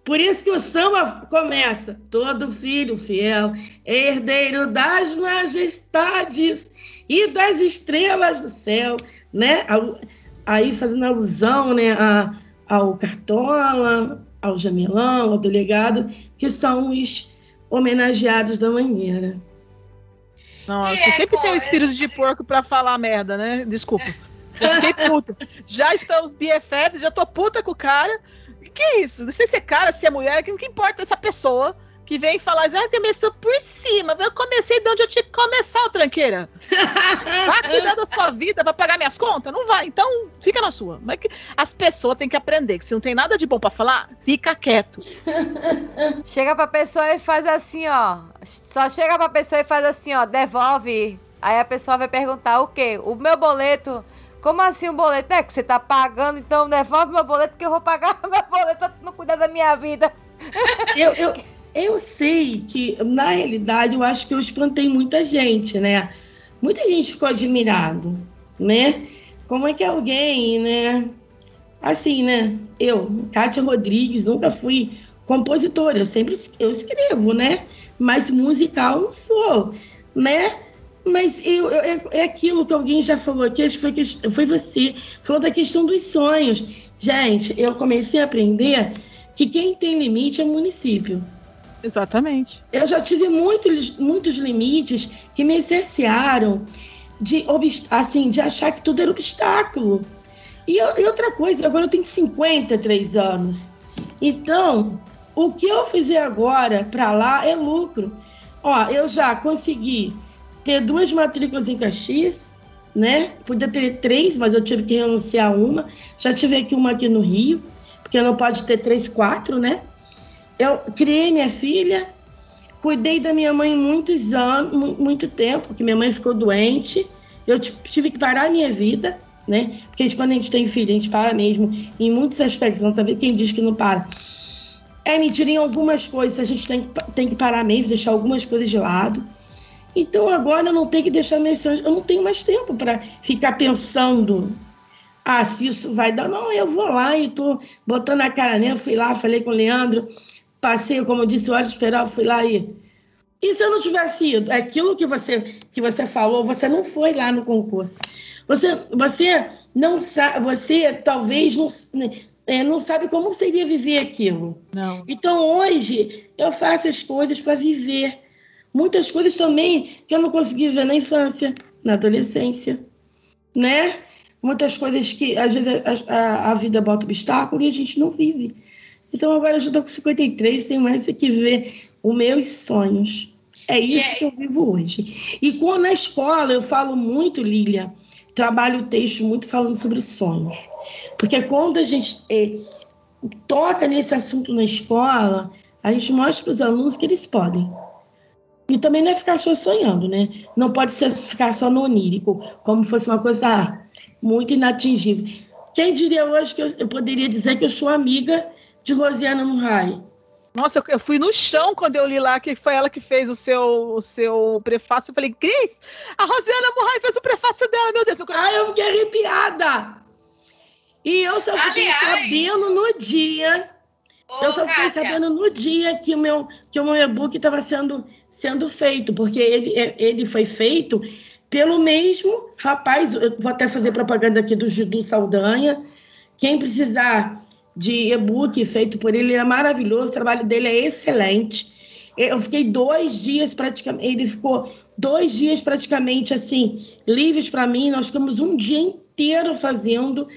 Por isso que o samba começa. Todo filho fiel, herdeiro das majestades e das estrelas do céu, né? Aí fazendo alusão, né, a, ao Cartola, ao Jamelão, ao delegado, que são os homenageados da Mangueira. Nossa, é, sempre tem um espírito de porco para falar merda, né? Desculpa. Eu fiquei puta. Já estamos BFFs, já tô puta com o cara que é isso? Não sei se é cara, se é mulher, o que importa essa pessoa que vem falar, ah, começou por cima, eu comecei de onde eu tinha que começar, tranqueira. Vai cuidar da sua vida, vai pagar minhas contas? Não vai, então fica na sua. Mas as pessoas têm que aprender que se não tem nada de bom para falar, fica quieto. Chega pra pessoa e faz assim, ó. Só chega pra pessoa e faz assim, ó, devolve. Aí a pessoa vai perguntar o quê? O meu boleto como assim o boleto? É que você tá pagando, então devolve meu boleto que eu vou pagar meu boleto pra não cuidar da minha vida. Eu, eu, eu sei que, na realidade, eu acho que eu espantei muita gente, né? Muita gente ficou admirado, né? Como é que alguém, né? Assim, né? Eu, Kátia Rodrigues, nunca fui compositora, eu sempre eu escrevo, né? Mas musical não sou, né? Mas eu, eu, é, é aquilo que alguém já falou aqui, acho que foi, foi você, falou da questão dos sonhos. Gente, eu comecei a aprender que quem tem limite é o município. Exatamente. Eu já tive muitos, muitos limites que me cercearam de, assim, de achar que tudo era obstáculo. E, e outra coisa, agora eu tenho 53 anos. Então, o que eu fizer agora para lá é lucro. Ó, eu já consegui ter duas matrículas em Caxias, né? Podia ter três, mas eu tive que renunciar a uma. Já tive aqui uma aqui no Rio, porque não pode ter três, quatro, né? Eu criei minha filha, cuidei da minha mãe muitos anos, muito tempo, porque minha mãe ficou doente. Eu tive que parar a minha vida, né? Porque quando a gente tem filho, a gente para mesmo em muitos aspectos. Não tá vendo quem diz que não para. É mentira em algumas coisas, a gente tem, tem que parar mesmo, deixar algumas coisas de lado. Então agora eu não tenho que deixar mensagem, eu não tenho mais tempo para ficar pensando, ah, se isso vai dar. Não, eu vou lá e estou botando a cara nele, fui lá, falei com o Leandro, passei, como eu disse, hora de esperar, fui lá e. E se eu não tivesse ido? Aquilo que você, que você falou, você não foi lá no concurso. Você, você não sabe, você talvez não, é, não sabe como seria viver aquilo. Não. Então hoje eu faço as coisas para viver Muitas coisas também que eu não consegui ver na infância, na adolescência, né? Muitas coisas que às vezes a, a, a vida bota obstáculo e a gente não vive. Então agora eu já estou com 53, tenho mais que ver os meus sonhos. É isso que eu vivo hoje. E quando na escola eu falo muito, Lília, trabalho o texto muito falando sobre sonhos. Porque quando a gente é, toca nesse assunto na escola, a gente mostra para os alunos que eles podem. E também não é ficar só sonhando, né? Não pode ser ficar só no onírico, como fosse uma coisa muito inatingível. Quem diria hoje que eu, eu poderia dizer que eu sou amiga de Rosiana Murray? Nossa, eu, fui no chão quando eu li lá que foi ela que fez o seu, o seu prefácio. Eu falei, Cris, a Rosiana Murray fez o prefácio dela, meu Deus. Meu coração. Ai, eu fiquei arrepiada. E eu só fiquei Aliás, sabendo no dia. eu só fiquei Kátia. sabendo no dia que o meu, que o meu e-book estava sendo sendo feito, porque ele, ele foi feito pelo mesmo rapaz. Eu vou até fazer propaganda aqui do Judu Saldanha. Quem precisar de e-book feito por ele, ele é maravilhoso, o trabalho dele é excelente. Eu fiquei dois dias praticamente, ele ficou dois dias praticamente assim, livres para mim. Nós ficamos um dia inteiro fazendo.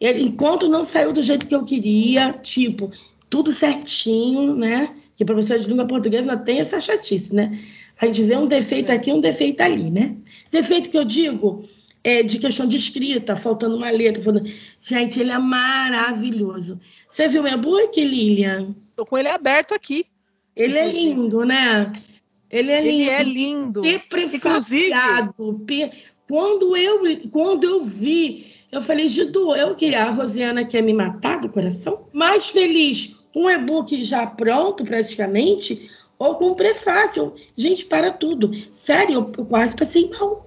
Enquanto não saiu do jeito que eu queria, tipo, tudo certinho, né? que professor de língua portuguesa tem essa chatice, né? A gente vê um defeito aqui, um defeito ali, né? Defeito que eu digo é de questão de escrita, faltando uma letra. Faltando... Gente, ele é maravilhoso. Você viu o meu book, Lilian? Tô com ele aberto aqui. Ele é lindo, né? Ele é lindo. Ele é lindo. Ser prefaciado. Quando eu, quando eu vi Eu feliz de doer que a Rosiana quer me matar do coração. Mais feliz com o e-book já pronto, praticamente, ou com o prefácio. Gente, para tudo. Sério, eu quase passei mal.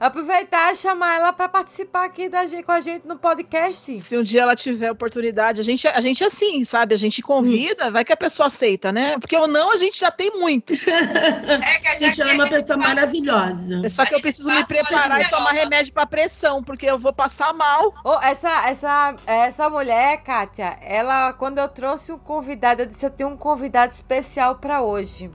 Aproveitar e chamar ela para participar aqui da, com a gente no podcast. Se um dia ela tiver oportunidade, a gente, a gente é assim, sabe? A gente convida, hum. vai que a pessoa aceita, né? Porque ou não, a gente já tem muito. É que a gente, é uma pessoa maravilhosa. É só que eu preciso me preparar e tomar remédio para pressão, porque eu vou passar mal. Oh, essa, essa, essa mulher, Kátia, ela, quando eu trouxe um convidado, eu disse: eu tenho um convidado especial para hoje.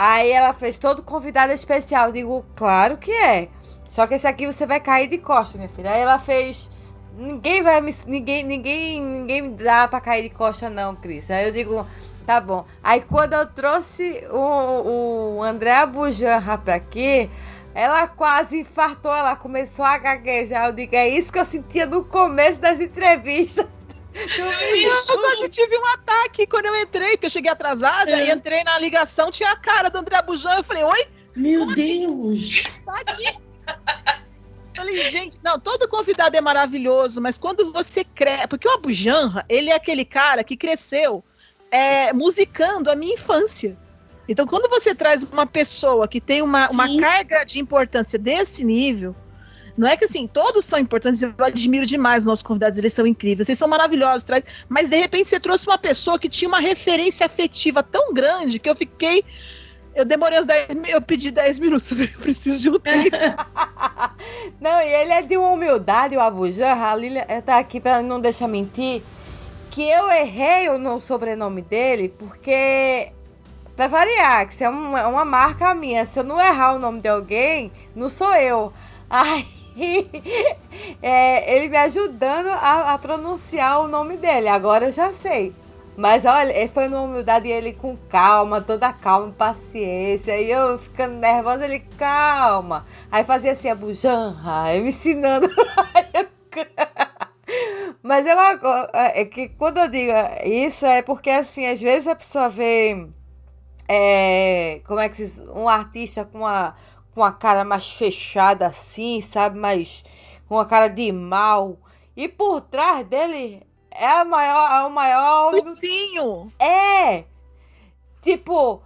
Aí ela fez todo convidado especial. Eu digo, claro que é. Só que esse aqui você vai cair de costas, minha filha. Aí ela fez. Ninguém vai me. Ninguém, ninguém, ninguém me dá pra cair de costa, não, Cris. Aí eu digo, tá bom. Aí quando eu trouxe o, o André Abujanra pra aqui, ela quase infartou, ela começou a gaguejar. Eu digo, é isso que eu sentia no começo das entrevistas. Eu tive um ataque quando eu entrei, porque eu cheguei atrasada é. e entrei na ligação, tinha a cara do André Abujan. Eu falei, oi? Meu assim? Deus! Está aqui. Falei, gente, não, todo convidado é maravilhoso, mas quando você cresce. Porque o Abu Janra, ele é aquele cara que cresceu é, musicando a minha infância. Então, quando você traz uma pessoa que tem uma, uma carga de importância desse nível, não é que assim, todos são importantes, eu admiro demais os nossos convidados, eles são incríveis, vocês são maravilhosos, mas de repente você trouxe uma pessoa que tinha uma referência afetiva tão grande que eu fiquei eu demorei uns 10 eu pedi 10 minutos, eu preciso de um tempo. não, e ele é de uma humildade, o Abujan, a Lilia tá aqui para não deixar mentir, que eu errei o sobrenome dele, porque, para variar, que isso é uma, uma marca minha, se eu não errar o nome de alguém, não sou eu. Aí, é, ele me ajudando a, a pronunciar o nome dele, agora eu já sei. Mas olha, ele foi numa humildade ele com calma, toda calma, paciência. E eu ficando nervosa, ele calma. Aí fazia assim, a bujanra, me ensinando. Mas é, uma, é que quando eu digo isso é porque assim, às vezes a pessoa vê é, como é que se um artista com uma, com uma cara mais fechada assim, sabe? Mais com uma cara de mal. E por trás dele é a maior, é o maior. Ursinho! É! Tipo,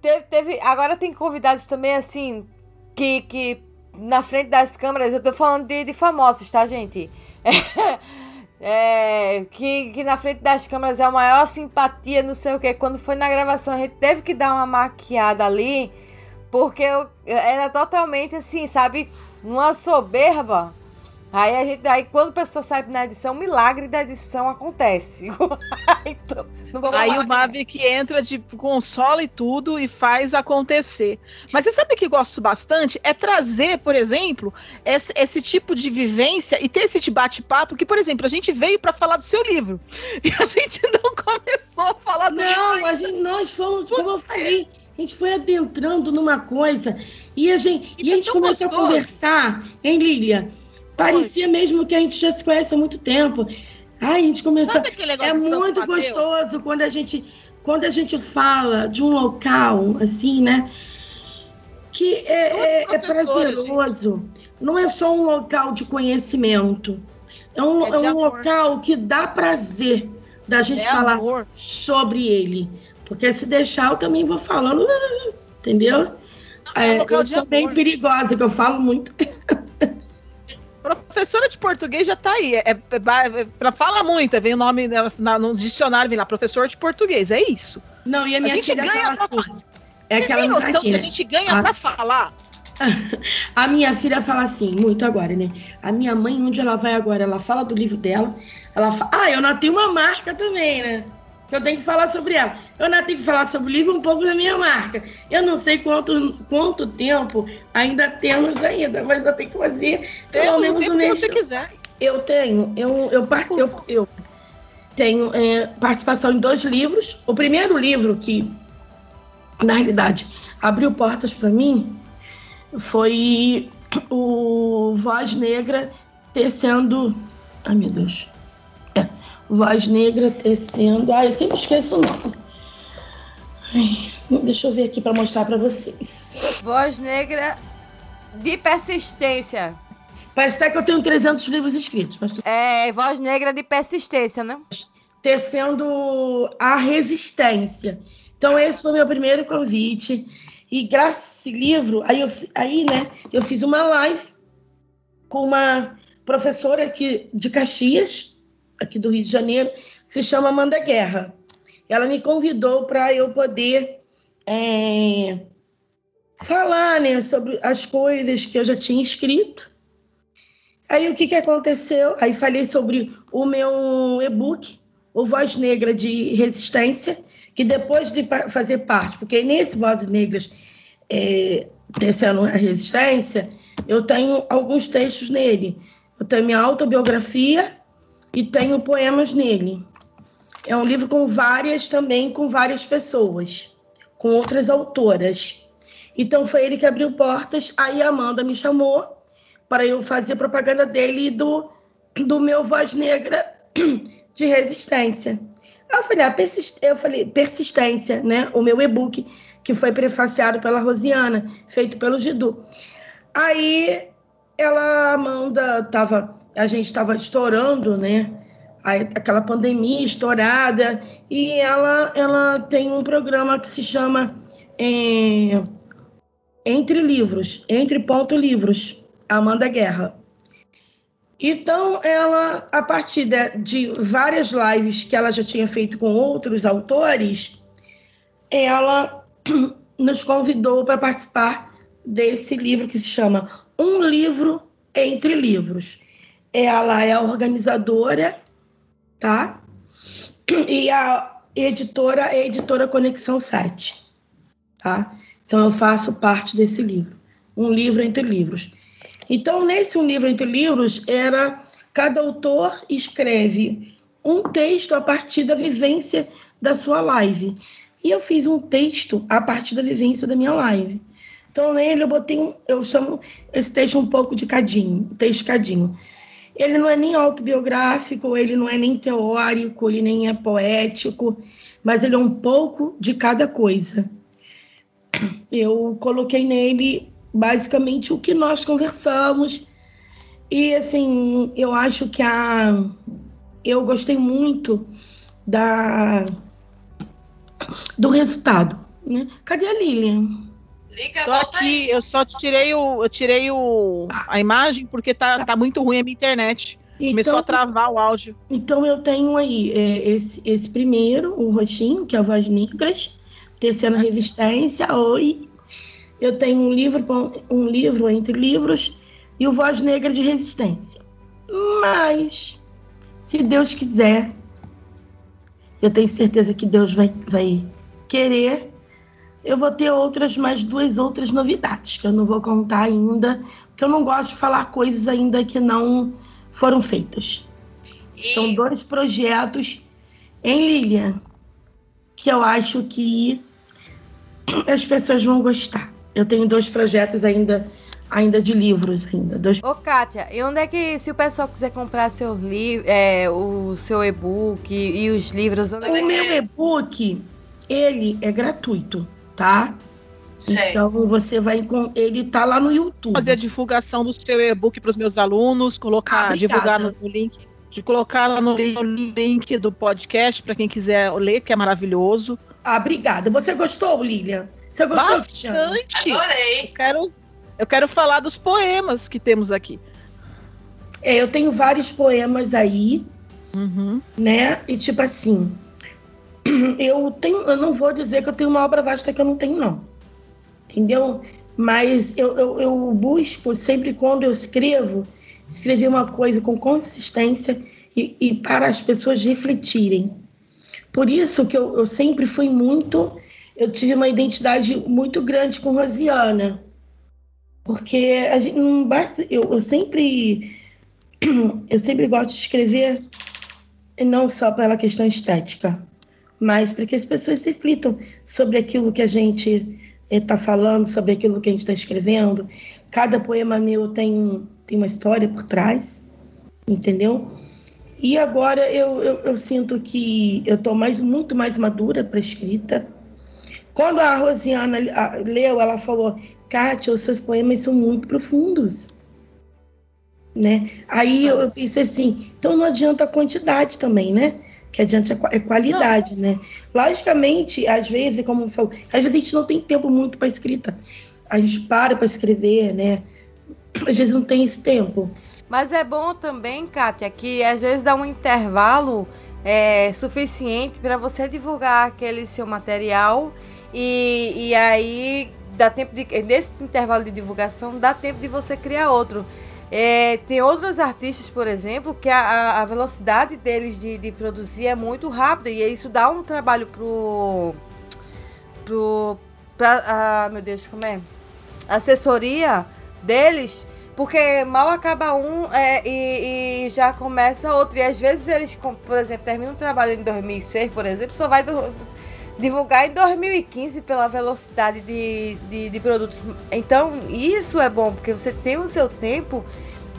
teve, teve. Agora tem convidados também, assim, que, que na frente das câmeras, eu tô falando de, de famosos, tá, gente? É, é, que, que na frente das câmeras é a maior simpatia, não sei o que. Quando foi na gravação, a gente teve que dar uma maquiada ali, porque eu, era totalmente assim, sabe? Uma soberba. Aí a gente, aí quando a pessoa sai na edição, milagre da edição acontece. então, aí o Mavic entra de console e tudo e faz acontecer. Mas você sabe que gosto bastante? É trazer, por exemplo, esse, esse tipo de vivência e ter esse bate-papo que, por exemplo, a gente veio para falar do seu livro e a gente não começou a falar do Não, a gente, nós fomos, como eu falei, a gente foi adentrando numa coisa e a gente, e, e a gente começou gostoso. a conversar, hein, Lilia? Parecia mesmo que a gente já se conhece há muito tempo. Ai, a gente começou. É muito gostoso quando a gente quando a gente fala de um local assim, né? Que é, é, é prazeroso. Gente. Não é só um local de conhecimento. É um, é, é um local que dá prazer da gente é falar amor. sobre ele. Porque se deixar, eu também vou falando, entendeu? É, eu sou bem perigosa, que eu falo muito. Professora de português já tá aí. É, é, é para falar muito, vem o nome na, no dicionário, vem lá, professor de português, é isso. Não, e a minha a filha ganha fala assim. É que ela não tá aqui, né? a gente ganha a... pra falar? A minha filha fala assim, muito agora, né? A minha mãe, onde ela vai agora, ela fala do livro dela, ela fala, ah, eu não tenho uma marca também, né? Que eu tenho que falar sobre ela. Eu ainda tenho que falar sobre o livro um pouco da minha marca. Eu não sei quanto, quanto tempo ainda temos ainda, mas eu tenho que fazer pelo menos um mês. Se você quiser. Eu tenho, eu, eu, eu, eu tenho é, participação em dois livros. O primeiro livro que, na realidade, abriu portas para mim foi o Voz Negra tecendo. Ai, meu Deus voz negra tecendo. Ai, eu sempre esqueço o nome. Ai, deixa eu ver aqui para mostrar para vocês. Voz negra de persistência. Parece até que eu tenho 300 livros escritos. Mas... É, voz negra de persistência, né? Tecendo a resistência. Então, esse foi meu primeiro convite. E graças a esse livro, aí, eu, aí né, eu fiz uma live com uma professora aqui de Caxias, aqui do Rio de Janeiro, se chama Amanda Guerra. Ela me convidou para eu poder é, falar né, sobre as coisas que eu já tinha escrito. Aí o que, que aconteceu? Aí falei sobre o meu e-book, O Voz Negra de Resistência, que depois de fazer parte, porque nesse Vozes Negras, é, Tecendo a Resistência, eu tenho alguns textos nele. Eu tenho minha autobiografia e tenho poemas nele. É um livro com várias também, com várias pessoas, com outras autoras. Então foi ele que abriu portas. Aí a Amanda me chamou para eu fazer propaganda dele e do, do meu Voz Negra de Resistência. Eu falei, ah, persist... eu falei, persistência, né? O meu e-book, que foi prefaciado pela Rosiana, feito pelo Gidu. Aí ela, Amanda, tava, a gente estava estourando, né? aquela pandemia estourada, e ela, ela tem um programa que se chama é, Entre Livros, Entre Ponto Livros, Amanda Guerra. Então, ela, a partir de, de, várias lives que ela já tinha feito com outros autores, ela nos convidou para participar desse livro que se chama Um Livro Entre Livros. Ela é a organizadora, tá? E a editora é a editora Conexão 7, tá? Então, eu faço parte desse livro. Um livro entre livros. Então, nesse Um Livro Entre Livros, era cada autor escreve um texto a partir da vivência da sua live. E eu fiz um texto a partir da vivência da minha live. Então, nele eu botei um, eu chamo esse texto um pouco de cadinho, texto cadinho. Ele não é nem autobiográfico, ele não é nem teórico, ele nem é poético, mas ele é um pouco de cada coisa. Eu coloquei nele basicamente o que nós conversamos. E assim, eu acho que a eu gostei muito da do resultado, né? Cadê a Lilian? Liga, tô aqui, aí. eu só tirei o eu tirei o a imagem porque tá, tá muito ruim a minha internet. Então, Começou a travar o áudio. Então eu tenho aí é, esse, esse primeiro, o roxinho, que é a voz negras, terceira resistência, oi, eu tenho um livro, um livro entre livros e o Voz Negra de Resistência. Mas, se Deus quiser, eu tenho certeza que Deus vai, vai querer, eu vou ter outras, mais duas outras novidades, que eu não vou contar ainda, porque eu não gosto de falar coisas ainda que não foram feitas. E... São dois projetos em Lilian, que eu acho que as pessoas vão gostar. Eu tenho dois projetos ainda ainda de livros ainda. Dois... Ô, Kátia, e onde é que, se o pessoal quiser comprar seu livro, é, o seu e-book e, os livros... Onde o é meu e-book, ele é gratuito, tá? Sei. Então você vai com ele tá lá no YouTube. Fazer a divulgação do seu e-book para os meus alunos, colocar, ah, divulgar no, no, link, de colocar lá no, no link do podcast para quem quiser ler, que é maravilhoso. Ah, obrigada. Você gostou, Lilian? Você gostou, Bastante. Adorei. Eu quero, eu quero falar dos poemas que temos aqui. É, eu tenho vários poemas aí, uhum. né? E tipo assim, eu tenho, eu não vou dizer que eu tenho uma obra vasta que eu não tenho, não. Entendeu? Mas eu, eu, eu busco, sempre quando eu escrevo, escrever uma coisa com consistência e, e para as pessoas refletirem. Por isso que eu, eu sempre fui muito eu tive uma identidade muito grande com Rosiana. Porque a gente não basta, eu, eu sempre eu sempre gosto de escrever não só pela questão estética, mas para que as pessoas reflitam sobre aquilo que a gente está falando, sobre aquilo que a gente está escrevendo. Cada poema meu tem, tem uma história por trás, entendeu? E agora eu, eu, eu sinto que eu estou mais, muito mais madura para escrita quando a Rosiana leu, ela falou: Kátia, os seus poemas são muito profundos. né? Aí eu pensei assim, então não adianta a quantidade também, né? Que adianta a qualidade, não. né? Logicamente, às vezes, como você falou, às vezes a gente não tem tempo muito para escrita. A gente para para escrever, né? Às vezes não tem esse tempo. Mas é bom também, Kátia, que às vezes dá um intervalo é, suficiente para você divulgar aquele seu material e, e aí dá tempo de nesse intervalo de divulgação dá tempo de você criar outro. É, tem outros artistas, por exemplo, que a, a velocidade deles de, de, produzir é muito rápida e isso dá um trabalho pro. pro pra, ah, meu Deus, como é? Assessoria deles, porque mal acaba um é, e, e, já começa outro. E às vezes eles, por exemplo, terminam um trabalho em 2006, por exemplo, só vai do, divulgar em 2015 pela velocidade de, de, de, produtos. Então, isso é bom, porque você tem o seu tempo.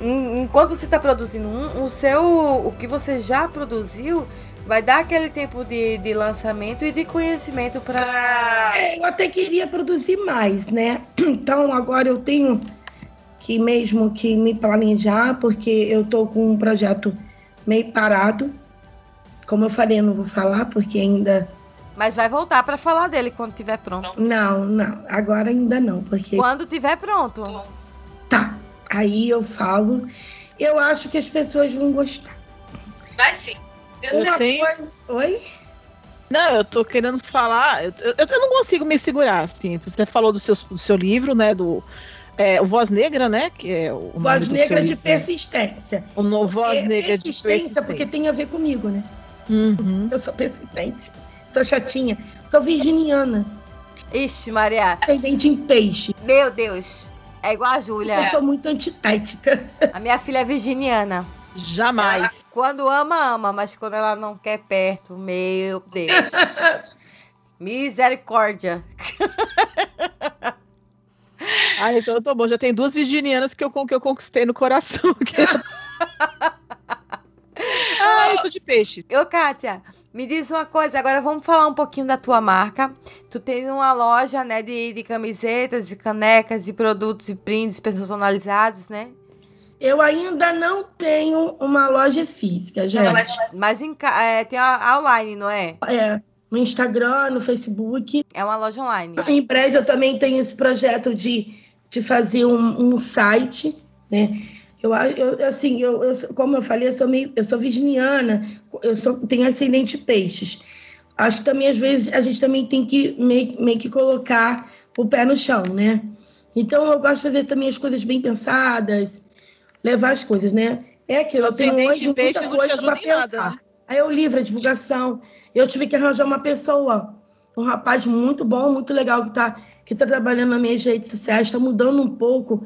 Enquanto você está produzindo um, o seu. O que você já produziu vai dar aquele tempo de, de lançamento e de conhecimento para. É, eu até queria produzir mais, né? Então agora eu tenho que mesmo que me planejar, porque eu tô com um projeto meio parado. Como eu falei, eu não vou falar porque ainda mas vai voltar para falar dele quando tiver pronto. Não, não. Agora ainda não, porque. Quando tiver pronto. Tá. Aí eu falo. Eu acho que as pessoas vão gostar. Vai sim. Uma coisa... Oi? Não, eu tô querendo falar. Eu, eu, eu, não consigo me segurar, assim. Você falou do seu, do seu livro, né? Do. É, o Voz Negra, né? Que é o Voz Negra de livro, Persistência. O no Voz é, Negra de Persistência. porque tem a ver comigo, né? Uhum. Eu sou persistente sou chatinha, sou virginiana. Ixi, Maria. Ascendente em peixe. Meu Deus. É igual a Júlia. Eu sou muito antitética. A minha filha é virginiana. Jamais. Ela, quando ama, ama, mas quando ela não quer perto, meu Deus. Misericórdia. Ah, então eu tô bom. Já tem duas virginianas que eu, que eu conquistei no coração. ah, eu sou de peixe. Ô, Kátia, me diz uma coisa, agora vamos falar um pouquinho da tua marca. Tu tem uma loja, né, de, de camisetas, de canecas, de produtos e prints personalizados, né? Eu ainda não tenho uma loja física, já. Mas, mas em, é, tem a, online, não é? É, no Instagram, no Facebook. É uma loja online. Em breve eu também tenho esse projeto de, de fazer um, um site, né? Eu, eu assim, eu, eu, como eu falei, eu sou, meio, eu sou virginiana, eu sou, tenho ascendente peixes. Acho que também, às vezes, a gente também tem que meio, meio que colocar o pé no chão, né? Então, eu gosto de fazer também as coisas bem pensadas, levar as coisas, né? É que eu tenho hoje muita coisa para pensar. Nada, né? Aí eu livro a divulgação. Eu tive que arranjar uma pessoa, um rapaz muito bom, muito legal, que está que tá trabalhando nas minhas redes sociais, está mudando um pouco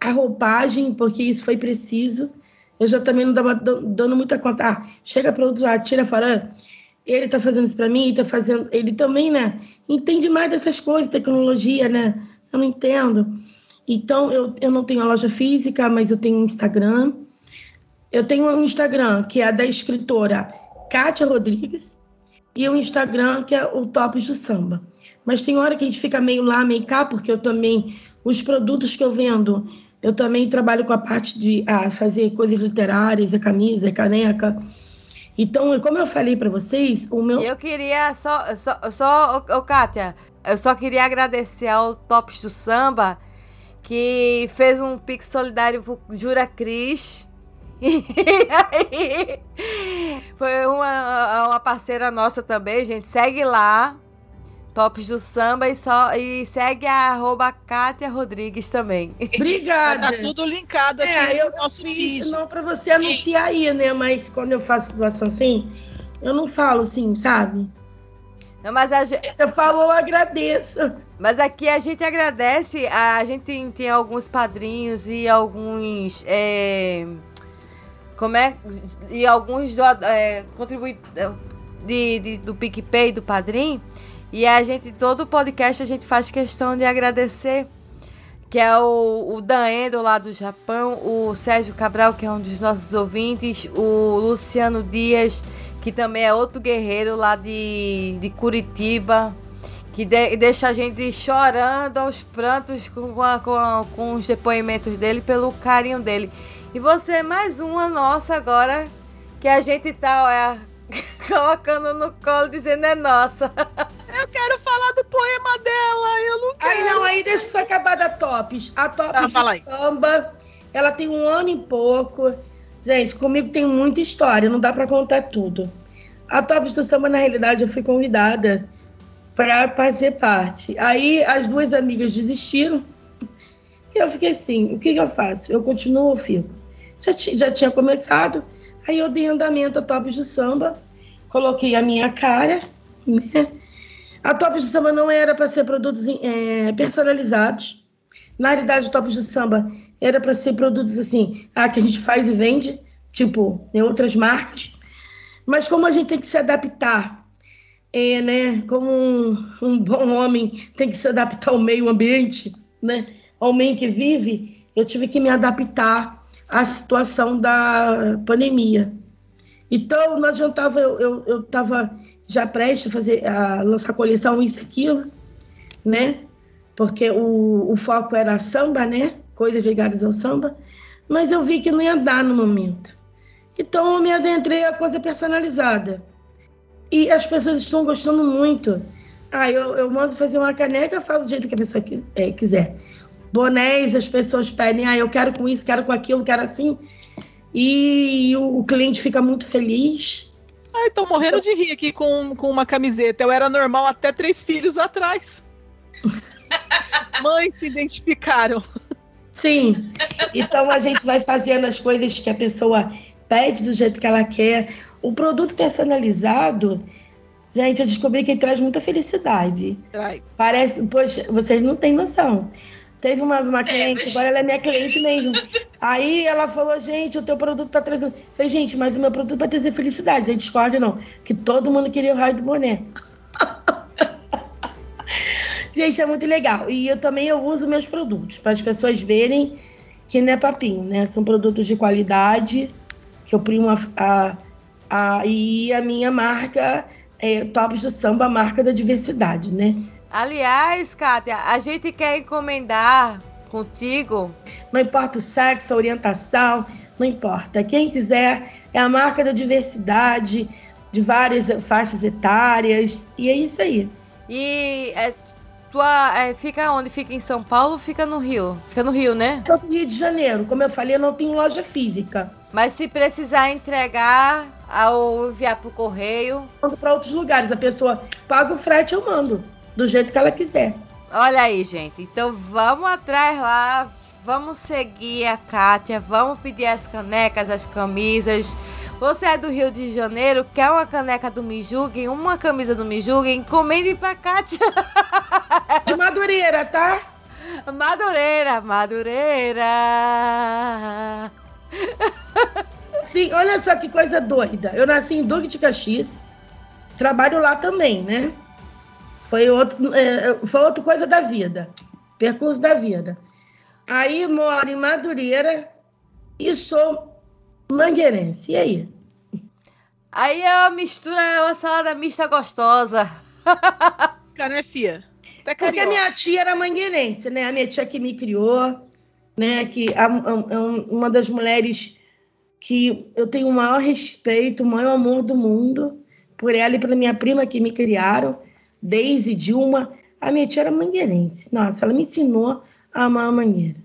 a roupagem, porque isso foi preciso. Eu já também não estava dando muita conta. Ah, chega para outro lado, tira fora. Ele está fazendo isso para mim, está fazendo. Ele também, né? Entende mais dessas coisas, tecnologia, né? Eu não entendo. Então, eu, eu não tenho a loja física, mas eu tenho um Instagram. Eu tenho um Instagram que é da escritora Kátia Rodrigues e um Instagram que é o Tops do Samba. Mas tem hora que a gente fica meio lá, meio cá, porque eu também, os produtos que eu vendo, eu também trabalho com a parte de ah, fazer coisas literárias, a camisa, a caneca. Então, como eu falei para vocês, o meu. Eu queria só, só, só ô, Kátia, eu só queria agradecer ao Tops do Samba, que fez um pix solidário pro Jura Cris. E aí, foi uma, uma parceira nossa também, gente. Segue lá, Tops do Samba e, só, e segue a arroba Kátia Rodrigues também. Obrigada. Tá tudo linkado aqui é, eu nosso fiz, vídeo. Não para você anunciar aí, né? Mas quando eu faço situação assim, eu não falo assim, sabe? Não, mas a gente... Você falou, eu agradeço. Mas aqui a gente agradece, a gente tem, tem alguns padrinhos e alguns... É, como é? E alguns é, contribui de, de, do PicPay, do Padrim, e a gente, todo podcast, a gente faz questão de agradecer, que é o, o lá do Japão, o Sérgio Cabral, que é um dos nossos ouvintes, o Luciano Dias, que também é outro guerreiro lá de, de Curitiba, que de, deixa a gente chorando aos prantos com, com, com os depoimentos dele, pelo carinho dele. E você é mais uma nossa agora, que a gente tá, olha, colocando no colo dizendo é nossa. Quero falar do poema dela, eu não quero. Aí não, aí deixa eu acabar da Tops. A Tops Tá, samba, ela tem um ano e pouco. Gente, comigo tem muita história, não dá pra contar tudo. A Tops do Samba, na realidade, eu fui convidada para fazer parte. Aí as duas amigas desistiram. E eu fiquei assim, o que, que eu faço? Eu continuo ou fico? Já, já tinha começado, aí eu dei andamento a Tops do Samba, coloquei a minha cara, né? A Tops do Samba não era para ser produtos eh, personalizados. Na realidade, o Tops do Samba era para ser produtos assim, ah, que a gente faz e vende, tipo, em outras marcas. Mas como a gente tem que se adaptar, é, né? Como um, um bom homem tem que se adaptar ao meio ambiente, né? Ao meio que vive, eu tive que me adaptar à situação da pandemia. Então, não adiantava, eu, eu, eu tava já prestes a fazer, a lançar coleção Isso Aquilo, né? Porque o, o foco era samba, né? Coisas ligadas ao samba. Mas eu vi que não ia dar no momento. Então, eu me adentrei a coisa personalizada. E as pessoas estão gostando muito. Ah, eu, eu mando fazer uma caneca, faço do jeito que a pessoa qui- eh, quiser. Bonés, as pessoas pedem, ah, eu quero com isso, quero com aquilo, quero assim. E o cliente fica muito feliz. Ai, tô morrendo de rir aqui com, com uma camiseta. Eu era normal até três filhos atrás. Mães se identificaram. Sim. Então a gente vai fazendo as coisas que a pessoa pede do jeito que ela quer. O produto personalizado, gente, eu descobri que ele traz muita felicidade. Traz. Parece, poxa, vocês não têm noção. Teve uma, uma cliente, mas- agora ela é minha cliente mesmo. Aí ela falou, gente, o teu produto tá trazendo. Eu Falei, gente, mas o meu produto vai trazer felicidade. Não discorde, não. Que todo mundo queria o raio do boné. gente, é muito legal. E eu também eu uso meus produtos para as pessoas verem que não é papinho, né? São produtos de qualidade, que eu primo a, a, a- e a minha marca é Tops do Samba, a marca da diversidade, né? Aliás, Kátia, a gente quer encomendar contigo. Não importa o sexo, a orientação, não importa. Quem quiser, é a marca da diversidade, de várias faixas etárias, e é isso aí. E é, tua, é, fica onde? Fica em São Paulo ou fica no Rio? Fica no Rio, né? Sou do Rio de Janeiro, como eu falei, eu não tenho loja física. Mas se precisar entregar ou enviar pro correio, Mando para outros lugares, a pessoa paga o frete, eu mando, do jeito que ela quiser. Olha aí, gente. Então vamos atrás lá. Vamos seguir a Kátia. Vamos pedir as canecas, as camisas. Você é do Rio de Janeiro, quer uma caneca do Mijuguem, uma camisa do Mijuguem, encomende pra Kátia. De Madureira, tá? Madureira, Madureira. Sim, olha só que coisa doida. Eu nasci em Duque de Caxias, trabalho lá também, né? Foi, outro, é, foi outra coisa da vida, percurso da vida. Aí moro em Madureira e sou mangueirense. E aí? Aí é uma mistura, é uma salada mista gostosa. Cara, né, fia? Até Porque carioca. minha tia era mangueirense, né? A minha tia que me criou, né? Que é um- é um- uma das mulheres que eu tenho o maior respeito, o maior amor do mundo por ela e pela minha prima que me criaram, Deise, Dilma. A minha tia era mangueirense. Nossa, ela me ensinou a amar a mangueira.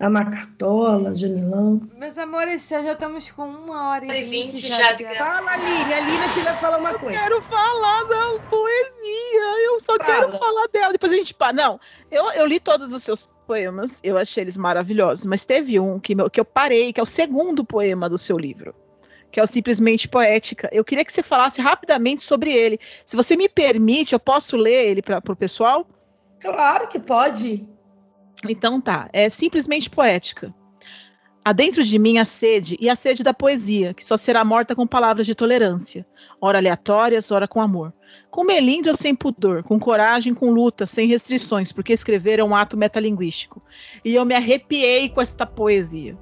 Amar cartola, janelão. Meus amores, já estamos com uma hora e vinte já já. Fala, Aline. A Aline queria falar uma coisa. quero falar da poesia. Eu só Fala. quero falar dela. Depois a gente. pa- Não, eu, eu li todos os seus poemas. Eu achei eles maravilhosos. Mas teve um que, meu- que eu parei, que é o segundo poema do seu livro. Que é o Simplesmente Poética. Eu queria que você falasse rapidamente sobre ele. Se você me permite, eu posso ler ele para o pessoal? Claro que pode. Então tá, é simplesmente poética. Há dentro de mim a sede e a sede da poesia, que só será morta com palavras de tolerância, ora aleatórias, ora com amor. Com melindre ou sem pudor, com coragem, com luta, sem restrições, porque escrever é um ato metalinguístico. E eu me arrepiei com esta poesia.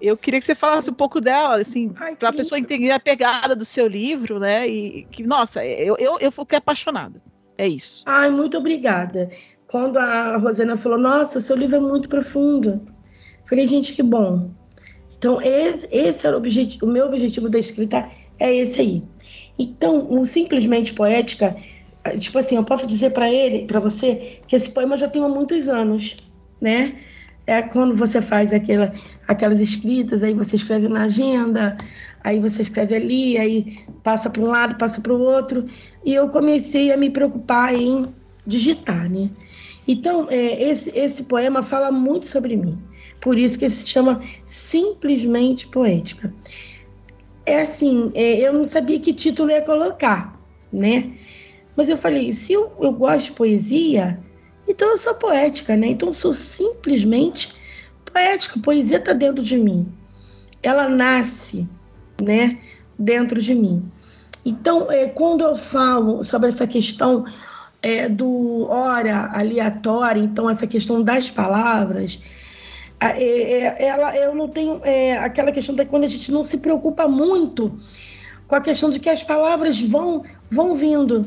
Eu queria que você falasse um pouco dela, assim, para a pessoa entender a pegada do seu livro, né? E que, nossa, eu, eu, eu fiquei apaixonada. É isso. Ai, muito obrigada. Quando a Rosana falou, nossa, seu livro é muito profundo. Falei, gente, que bom. Então, esse, esse era o objetivo, o meu objetivo da escrita é esse aí. Então, o simplesmente poética, tipo assim, eu posso dizer para ele, para você, que esse poema já tem há muitos anos, né? É quando você faz aquela, aquelas escritas, aí você escreve na agenda, aí você escreve ali, aí passa para um lado, passa para o outro, e eu comecei a me preocupar em digitar, né? Então, é, esse, esse poema fala muito sobre mim. Por isso que se chama Simplesmente Poética. É assim, é, eu não sabia que título ia colocar, né? Mas eu falei, se eu, eu gosto de poesia, então eu sou poética, né? Então eu sou simplesmente poética. Poesia está dentro de mim. Ela nasce, né? Dentro de mim. Então, é, quando eu falo sobre essa questão é, do hora aleatória, então essa questão das palavras, é, é, ela, eu não tenho é, aquela questão da quando a gente não se preocupa muito com a questão de que as palavras vão vão vindo.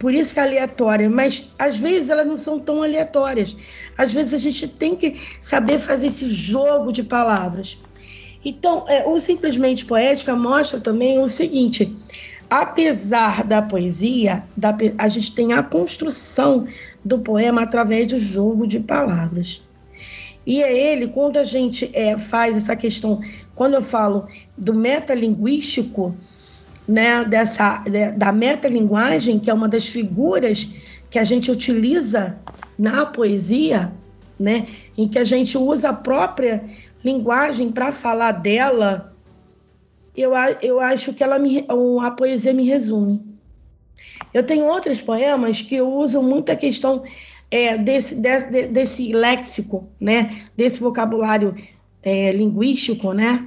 Por isso que é aleatória, mas às vezes elas não são tão aleatórias. Às vezes a gente tem que saber fazer esse jogo de palavras. Então, é, o Simplesmente Poética mostra também o seguinte: apesar da poesia, da, a gente tem a construção do poema através do jogo de palavras. E é ele, quando a gente é, faz essa questão, quando eu falo do metalinguístico, né, dessa, de, da metalinguagem, que é uma das figuras que a gente utiliza na poesia, né, em que a gente usa a própria linguagem para falar dela, eu, eu acho que ela me, a poesia me resume. Eu tenho outros poemas que usam muita questão é, desse, desse, desse léxico, né? desse vocabulário é, linguístico, né?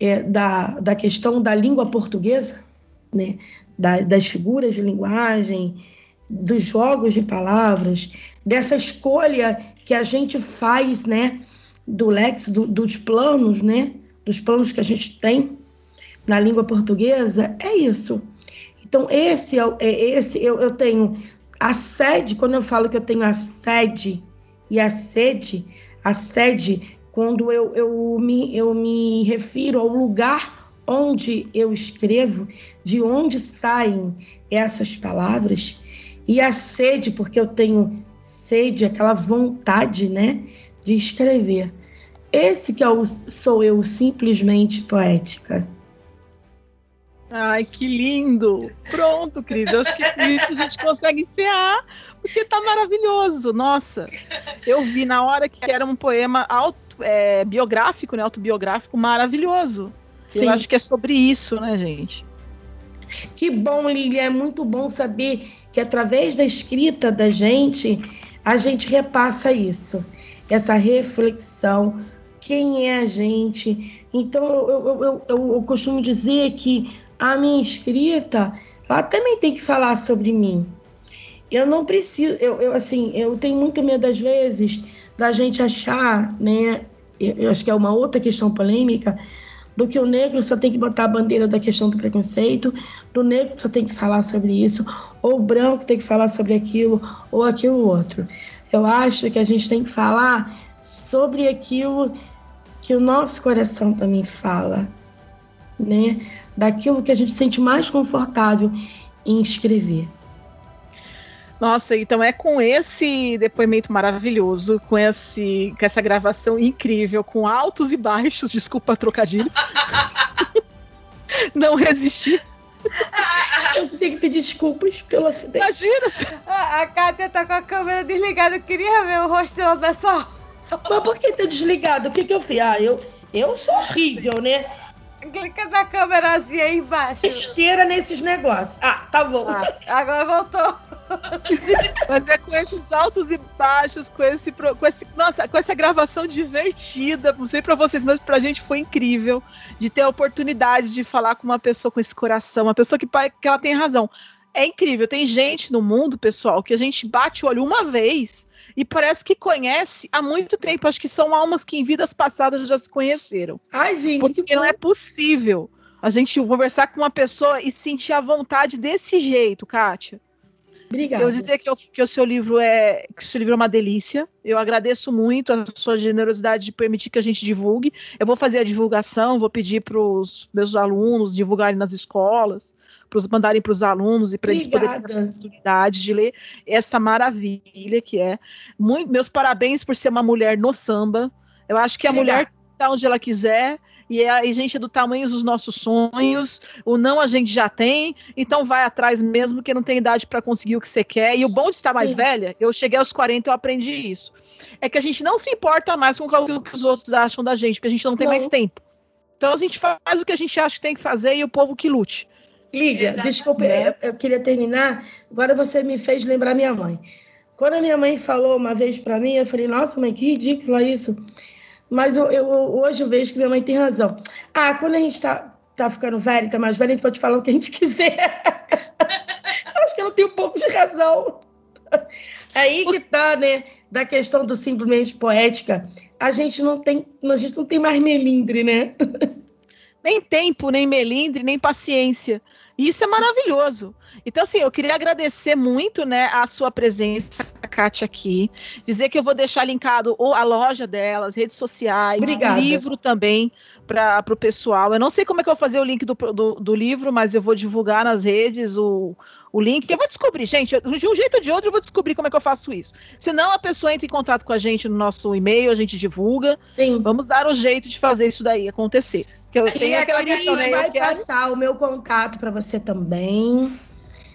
É, da, da questão da língua portuguesa, né? Da, das figuras de linguagem, dos jogos de palavras, dessa escolha que a gente faz, né? do léxico, do, dos planos, né? dos planos que a gente tem na língua portuguesa, é isso. Então, esse é, é esse eu, eu tenho a sede, quando eu falo que eu tenho a sede e a sede, a sede, quando eu, eu, me, eu me refiro ao lugar onde eu escrevo, de onde saem essas palavras, e a sede, porque eu tenho sede, aquela vontade, né, de escrever. Esse que é o, sou eu simplesmente poética. Ai, que lindo! Pronto, Cris. Eu acho que isso a gente consegue encerrar, porque tá maravilhoso. Nossa, eu vi na hora que era um poema auto, é, biográfico, né? Autobiográfico, maravilhoso. Sim. Eu acho que é sobre isso, né, gente? Que bom, Lilia. É muito bom saber que através da escrita da gente, a gente repassa isso, essa reflexão. Quem é a gente? Então, eu, eu, eu, eu, costumo dizer que a minha escrita, ela também tem que falar sobre mim. Eu não preciso, eu, eu assim, eu tenho muito medo às vezes da gente achar, né? Eu acho que é uma outra questão polêmica, do que o negro só tem que botar a bandeira da questão do preconceito, do negro só tem que falar sobre isso, ou o branco tem que falar sobre aquilo, ou aquilo outro. Eu acho que a gente tem que falar sobre aquilo que o nosso coração também fala, né? daquilo que a gente sente mais confortável em escrever. Nossa, então é com esse depoimento maravilhoso, com, esse, com essa gravação incrível, com altos e baixos, desculpa trocadilho. Não resisti. Eu tenho que pedir desculpas pelo acidente. Imagina! A, a Kátia tá com a câmera desligada, eu queria ver o rosto dela nessa Mas por que tá desligado? O que, que eu fiz? Ah, eu, eu sou horrível, né? Clica na câmerazinha aí embaixo. Esteira nesses negócios. Ah, tá bom. Ah, agora voltou. Mas é com esses altos e baixos, com esse, com esse, nossa, com essa gravação divertida, não sei para vocês, mas pra gente foi incrível de ter a oportunidade de falar com uma pessoa com esse coração, uma pessoa que, que ela tem razão. É incrível, tem gente no mundo, pessoal, que a gente bate o olho uma vez e parece que conhece há muito tempo. Acho que são almas que em vidas passadas já se conheceram. Ai, gente. Porque não é possível a gente conversar com uma pessoa e sentir a vontade desse jeito, Kátia. Obrigada. Eu dizer que, eu, que o seu livro é que o seu livro é uma delícia. Eu agradeço muito a sua generosidade de permitir que a gente divulgue. Eu vou fazer a divulgação, vou pedir para os meus alunos divulgarem nas escolas, para mandarem para os alunos e para eles poderem ter a oportunidade de ler essa maravilha que é. Muito, meus parabéns por ser uma mulher no samba. Eu acho que a Obrigada. mulher está onde ela quiser e a gente é do tamanho dos nossos sonhos, o não a gente já tem, então vai atrás mesmo que não tem idade para conseguir o que você quer. E o bom de estar mais Sim. velha, eu cheguei aos 40 eu aprendi isso. É que a gente não se importa mais com o que os outros acham da gente, porque a gente não tem não. mais tempo. Então a gente faz o que a gente acha que tem que fazer e o povo que lute. Liga, desculpa, eu, eu queria terminar. Agora você me fez lembrar minha mãe. Quando a minha mãe falou uma vez para mim, eu falei, nossa, mãe, que ridículo é isso. Mas eu, eu, hoje eu vejo que minha mãe tem razão. Ah, quando a gente tá, tá ficando velho, tá mais velho, a gente pode falar o que a gente quiser. Acho que ela tem um pouco de razão. Aí que tá, né? Da questão do simplesmente poética, a gente não tem, a gente não tem mais melindre, né? Nem tempo, nem melindre, nem paciência. E isso é maravilhoso. Então, assim, eu queria agradecer muito, né, a sua presença, Kátia, aqui. Dizer que eu vou deixar linkado a loja delas, redes sociais, Obrigada. livro também para o pessoal. Eu não sei como é que eu vou fazer o link do, do, do, livro, mas eu vou divulgar nas redes o, o link. Eu vou descobrir, gente. De um jeito ou de outro, eu vou descobrir como é que eu faço isso. Se não, a pessoa entra em contato com a gente no nosso e-mail, a gente divulga. Sim. Vamos dar o jeito de fazer isso daí acontecer. Que eu tenho aquela questão, né? vai passar o meu contato para você também.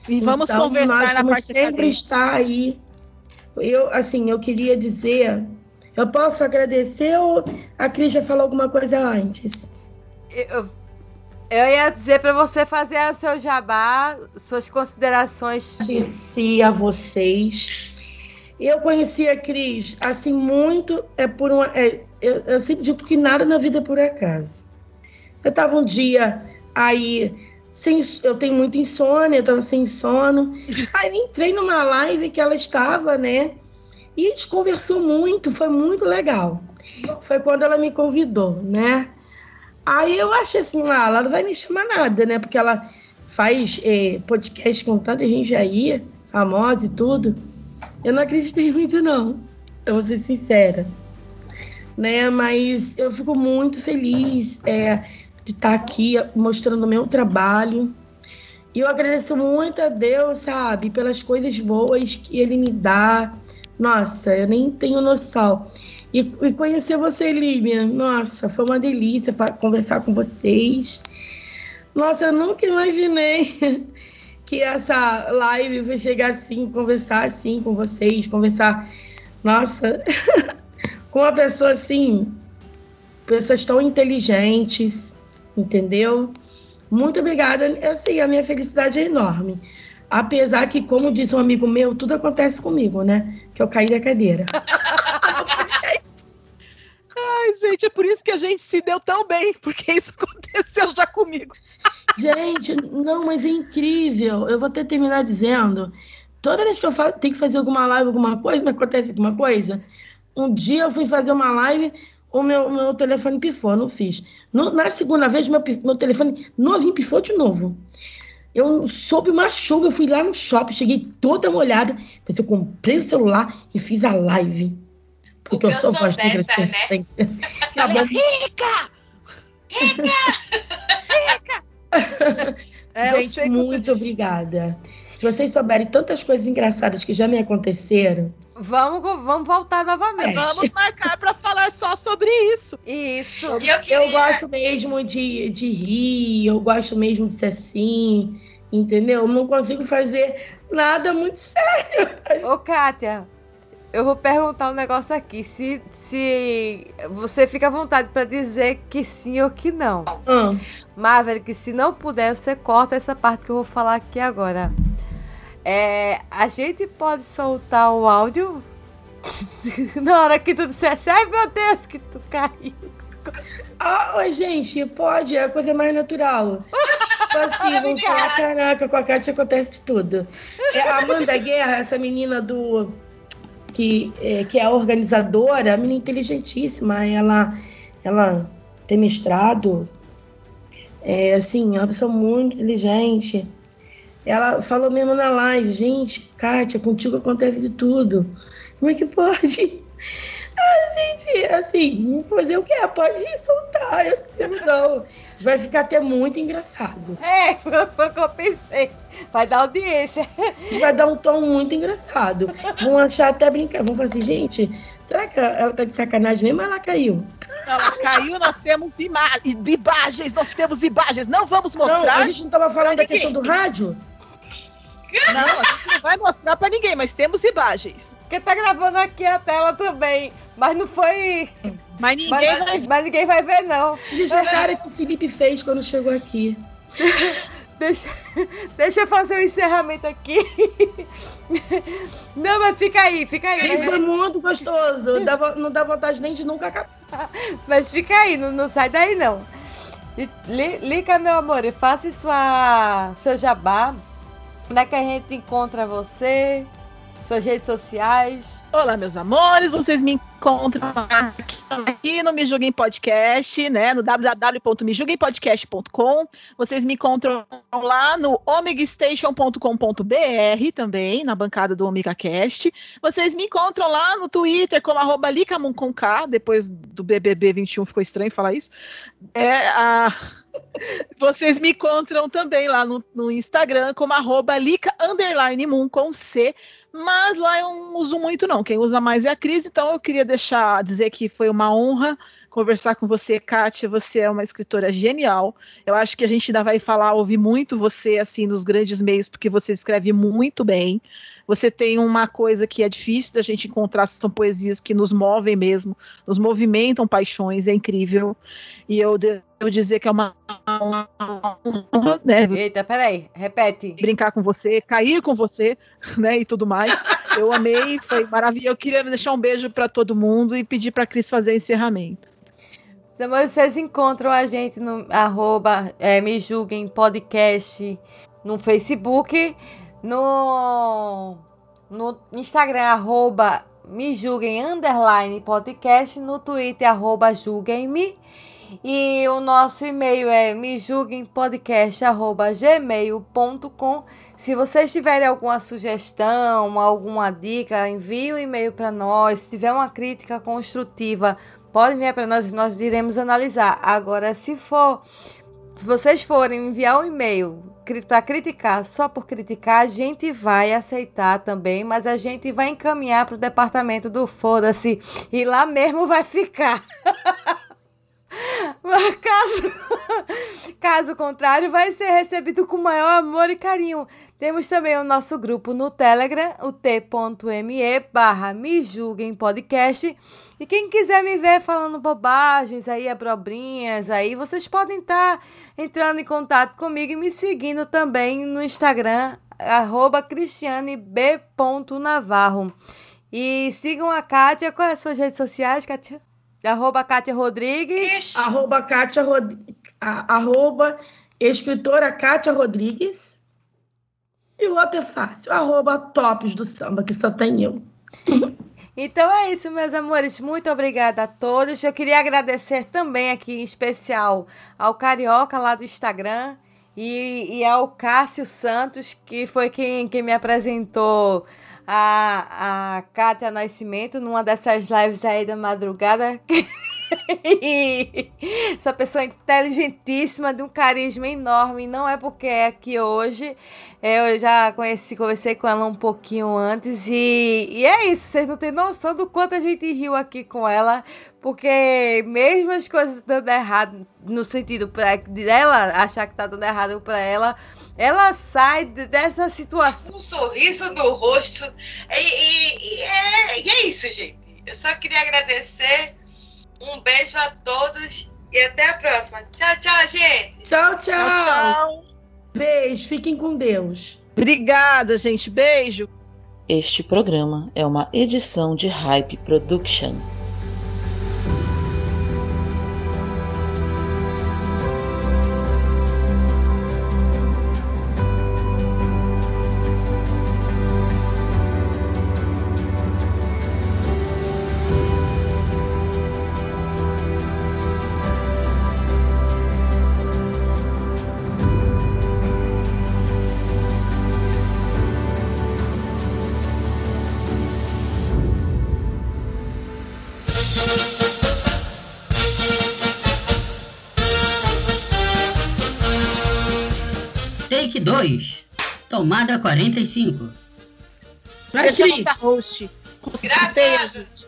E vamos então, conversar nós na parte sempre estar aí. Eu, assim, eu queria dizer, eu posso agradecer ou a Cris já falou alguma coisa antes? Eu, eu ia dizer para você fazer o seu jabá, suas considerações. Agradeci a vocês. Eu conheci a Cris, assim, muito é por uma. É, eu, eu sempre digo que nada na vida é por acaso. Eu estava um dia aí, sem, eu tenho muita insônia, estava sem sono. Aí entrei numa live que ela estava, né? E a gente conversou muito, foi muito legal. Foi quando ela me convidou, né? Aí eu achei assim, ah, ela não vai me chamar nada, né? Porque ela faz é, podcast com tanta gente aí, famosa e tudo. Eu não acreditei muito, não. Eu vou ser sincera. Né? Mas eu fico muito feliz. É, de estar aqui mostrando o meu trabalho. E eu agradeço muito a Deus, sabe, pelas coisas boas que Ele me dá. Nossa, eu nem tenho noção. E, e conhecer você, Lívia, nossa, foi uma delícia conversar com vocês. Nossa, eu nunca imaginei que essa live vai chegar assim, conversar assim com vocês, conversar, nossa, com uma pessoa assim, pessoas tão inteligentes, entendeu? Muito obrigada. Assim, a minha felicidade é enorme. Apesar que, como disse um amigo meu, tudo acontece comigo, né? Que eu caí da cadeira. Ai, gente, é por isso que a gente se deu tão bem, porque isso aconteceu já comigo. Gente, não, mas é incrível. Eu vou até terminar dizendo. Toda vez que eu faço, tenho que fazer alguma live, alguma coisa, me acontece alguma coisa. Um dia eu fui fazer uma live, o meu, meu telefone pifou, eu não fiz. No, na segunda vez, meu, meu telefone novinho pifou de novo. Eu soube uma chuva, eu fui lá no shopping, cheguei toda molhada, mas eu comprei o celular e fiz a live. Porque, porque eu sou voz dessa, né? Tá bom. Rica! Rica! Rica! É, Gente, muito obrigada. Se vocês souberem tantas coisas engraçadas que já me aconteceram, Vamos, vamos voltar novamente. Vamos marcar para falar só sobre isso. Isso. Eu, eu, queria... eu, gosto mesmo de, de rir, eu gosto mesmo de ser assim, entendeu? Eu não consigo fazer nada muito sério. Ô, Kátia, eu vou perguntar um negócio aqui. Se, se você fica à vontade para dizer que sim ou que não. Hum. Maverick, se não puder, você corta essa parte que eu vou falar aqui agora. É, a gente pode soltar o áudio na hora que tu disser, ai meu Deus, que tu caiu. Ah, oi, gente, pode, é a coisa mais natural. Assim, vamos falar, caraca, com a Kátia acontece tudo. É a Amanda Guerra, essa menina do. Que é, que é a organizadora, a menina inteligentíssima, ela, ela tem mestrado, é, assim, é uma pessoa muito inteligente. Ela falou mesmo na live, gente, Kátia, contigo acontece de tudo. Como é que pode? Ah, gente, assim, fazer o que? Pode soltar. Eu, não, vai ficar até muito engraçado. É, foi o que eu pensei. Vai dar audiência. Vai dar um tom muito engraçado. Vão achar até brincar. Vão falar assim, gente, será que ela tá de sacanagem mesmo? Ela caiu. Ela caiu, nós temos imagens, nós temos imagens. Não vamos mostrar. Não, a gente não tava falando da questão do rádio? Não, a gente não vai mostrar pra ninguém, mas temos imagens. Porque tá gravando aqui a tela também. Mas não foi. Mas ninguém, mas, vai... mas ninguém vai ver, não. Gente, a cara que o Felipe fez quando chegou aqui. Deixa, deixa eu fazer o encerramento aqui. Não, mas fica aí, fica aí. Isso foi muito gostoso. Dá, não dá vontade nem de nunca acabar. Mas fica aí, não, não sai daí não. Lica, meu amor, e faça sua, seu jabá. Onde é que a gente encontra você? Suas redes sociais. Olá, meus amores. Vocês me encontram aqui no Me Julguem Podcast, né? No www.mejulguempodcast.com. Vocês me encontram lá no omegastation.com.br também, na bancada do OmegaCast. Vocês me encontram lá no Twitter como arroba. Depois do BBB 21 ficou estranho falar isso. É a... Vocês me encontram também lá no, no Instagram como arroba lica moon com C mas lá eu não uso muito não. Quem usa mais é a Cris, então eu queria deixar dizer que foi uma honra conversar com você, Kátia. Você é uma escritora genial. Eu acho que a gente ainda vai falar, ouvir muito você assim nos grandes meios, porque você escreve muito bem. Você tem uma coisa que é difícil da gente encontrar, são poesias que nos movem mesmo, nos movimentam paixões, é incrível. E eu devo dizer que é uma. uma, uma né? Eita, peraí, repete. Brincar com você, cair com você, né? E tudo mais. Eu amei, foi maravilhoso. Eu queria deixar um beijo para todo mundo e pedir para Cris fazer o encerramento. Vocês encontram a gente no arroba é, Me Julguem Podcast no Facebook, no, no Instagram, arroba me julguem underline podcast, no Twitter, arroba julguem-me. E o nosso e-mail é me gmail.com. Se vocês tiverem alguma sugestão, alguma dica, envie um e-mail para nós. Se tiver uma crítica construtiva, pode enviar para nós e nós iremos analisar. Agora, se for se vocês forem enviar um e-mail para criticar só por criticar, a gente vai aceitar também, mas a gente vai encaminhar para o departamento do foda-se e lá mesmo vai ficar. caso, caso contrário, vai ser recebido com maior amor e carinho. Temos também o nosso grupo no Telegram, o t.me barra me julguem podcast. E quem quiser me ver falando bobagens aí, abrobrinhas aí, vocês podem estar tá entrando em contato comigo e me seguindo também no Instagram, arroba cristianeb.navarro. E sigam a Kátia, quais as suas redes sociais, Kátia? Arroba Kátia Rodrigues. Arroba Kátia Rodrigues. Arroba escritora Kátia Rodrigues. E o outro é fácil, arroba tops do samba, que só tem eu. Então é isso, meus amores. Muito obrigada a todos. Eu queria agradecer também aqui, em especial, ao Carioca lá do Instagram e, e ao Cássio Santos, que foi quem, quem me apresentou a, a Kátia Nascimento numa dessas lives aí da madrugada. Essa pessoa inteligentíssima, de um carisma enorme. Não é porque é aqui hoje. Eu já conheci, conversei com ela um pouquinho antes. E, e é isso. Vocês não têm noção do quanto a gente riu aqui com ela. Porque mesmo as coisas dando errado, no sentido dela achar que tá dando errado pra ela, ela sai dessa situação. Um sorriso no rosto. E, e, e, é, e é isso, gente. Eu só queria agradecer um beijo a todos e até a próxima. Tchau, tchau, gente. Tchau, tchau. tchau, tchau. Beijo, fiquem com Deus. Obrigada, gente. Beijo. Este programa é uma edição de Hype Productions. 2. Tomada 45. Vai, Cris. host. Hostei a Gravando. gente.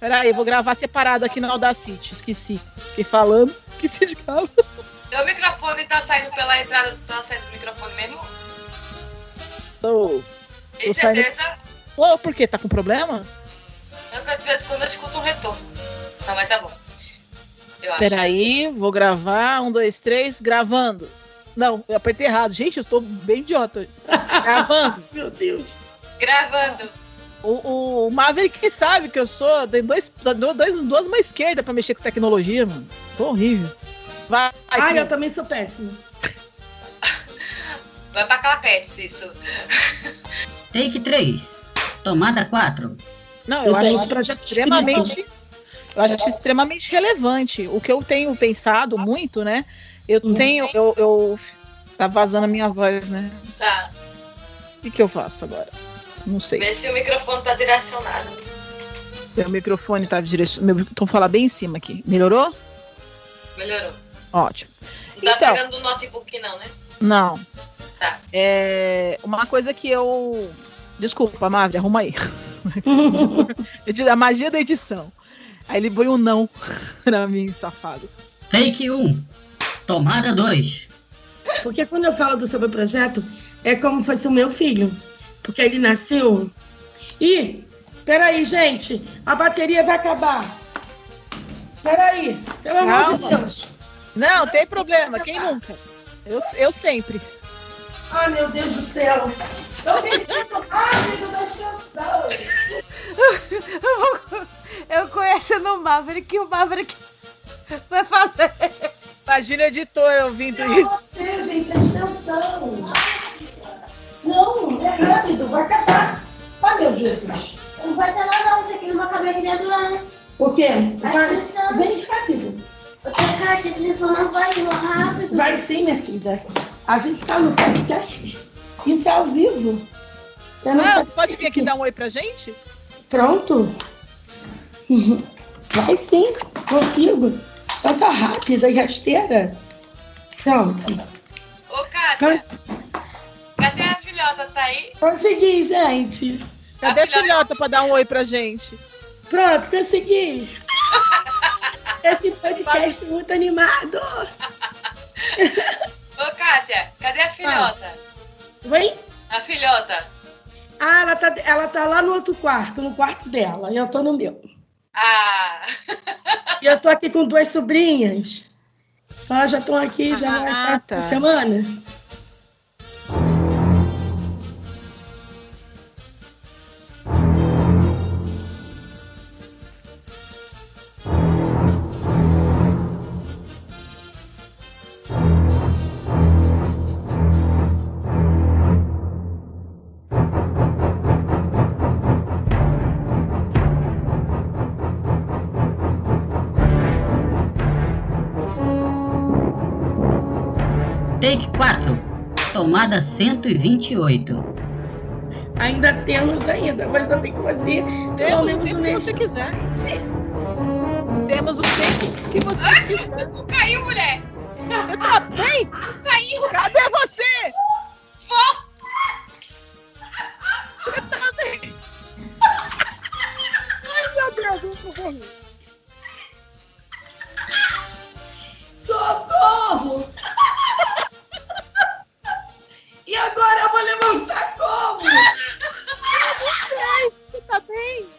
Peraí, vou gravar separado aqui no Audacity. Esqueci. Fiquei falando. Esqueci de gravar. Seu microfone tá saindo pela entrada, pela saída do microfone mesmo? Tô. Tem Tô saindo- certeza? Ô, por quê? Tá com problema? Eu, de vez em quando eu escuto um retorno. Não, mas tá bom. Eu acho. Peraí, vou gravar. Um, dois, três, gravando. Não, eu apertei errado. Gente, eu estou bem idiota. Gravando. Meu Deus. Gravando. O, o Maverick sabe que eu sou. Tem dois, dois, duas mãos esquerdas pra mexer com tecnologia, mano. Sou horrível. Vai, Ai, eu também sou péssima. Vai pra Clapetes, isso. Take 3. Tomada 4. Não, eu, Eu, acho esse projeto extremamente. Eu acho extremamente relevante. O que eu tenho pensado muito, né? Eu Uhum. tenho. Eu, eu. Tá vazando a minha voz, né? Tá. O que, que eu faço agora? Não sei. Vê se o microfone tá direcionado. Meu microfone tá direcionado. Tô falar bem em cima aqui. Melhorou? Melhorou. Ótimo. Não tá Então. pegando do notebook, não, né? Não. Tá. É. Uma coisa que eu. Desculpa, Mavre, arruma aí. A magia da edição. Aí ele põe um não pra mim, safado. Take 1. Tomada 2. Porque quando eu falo do sobre projeto, é como se fosse o meu filho. Porque ele nasceu. Ih, peraí, gente. A bateria vai acabar. Peraí, pelo amor de. Deus. Não, tem problema. Quem nunca? Eu, eu sempre. Ai, meu Deus do céu. Eu me sinto rápido da estação. Eu, vou- eu conhecendo o Maverick, o Maverick vai fazer. Imagina o editor ouvindo isso. É, gente, a extensão. Não, é rápido, vai acabar. Ai, meu Jesus. Não vai ter nada não, isso aqui não vai caber aqui dentro não. O quê? A Vai, vem rápido. Cara, a extensão não vai ir rápido. Vai sim, minha filha. A gente tá no podcast. Isso é ao vivo. Não Ah, pode vir aqui dar um oi pra gente? Pronto? Vai sim, consigo. Passa rápida e rasteira. Pronto. Ô, Kátia, cadê a filhota? Tá aí? Consegui, gente. Cadê a A filhota- filhota pra dar um oi pra gente? Pronto, consegui. Esse podcast é muito animado. Ô, Kátia, cadê a filhota? Oi? A filhota. Ah, ela tá, ela tá lá no outro quarto, no quarto dela. E eu tô no meu. Ah, E eu tô aqui com duas sobrinhas. Só já estão aqui, já Ah, tá. semana. Take 4. Tomada 128. Ainda temos ainda, mas eu tenho que fazer pelo Temos o menos tempo um que você quiser. Temos o tempo que você quiser. tu caiu, mulher. Você tá bem? Caiu. Cadê você? Fó. Você tá bem? Ai, meu Deus, eu vou morrer. Socorro! Agora eu vou levantar como? Você tá bem?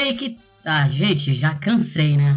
Take. Ah, gente, já cansei, né?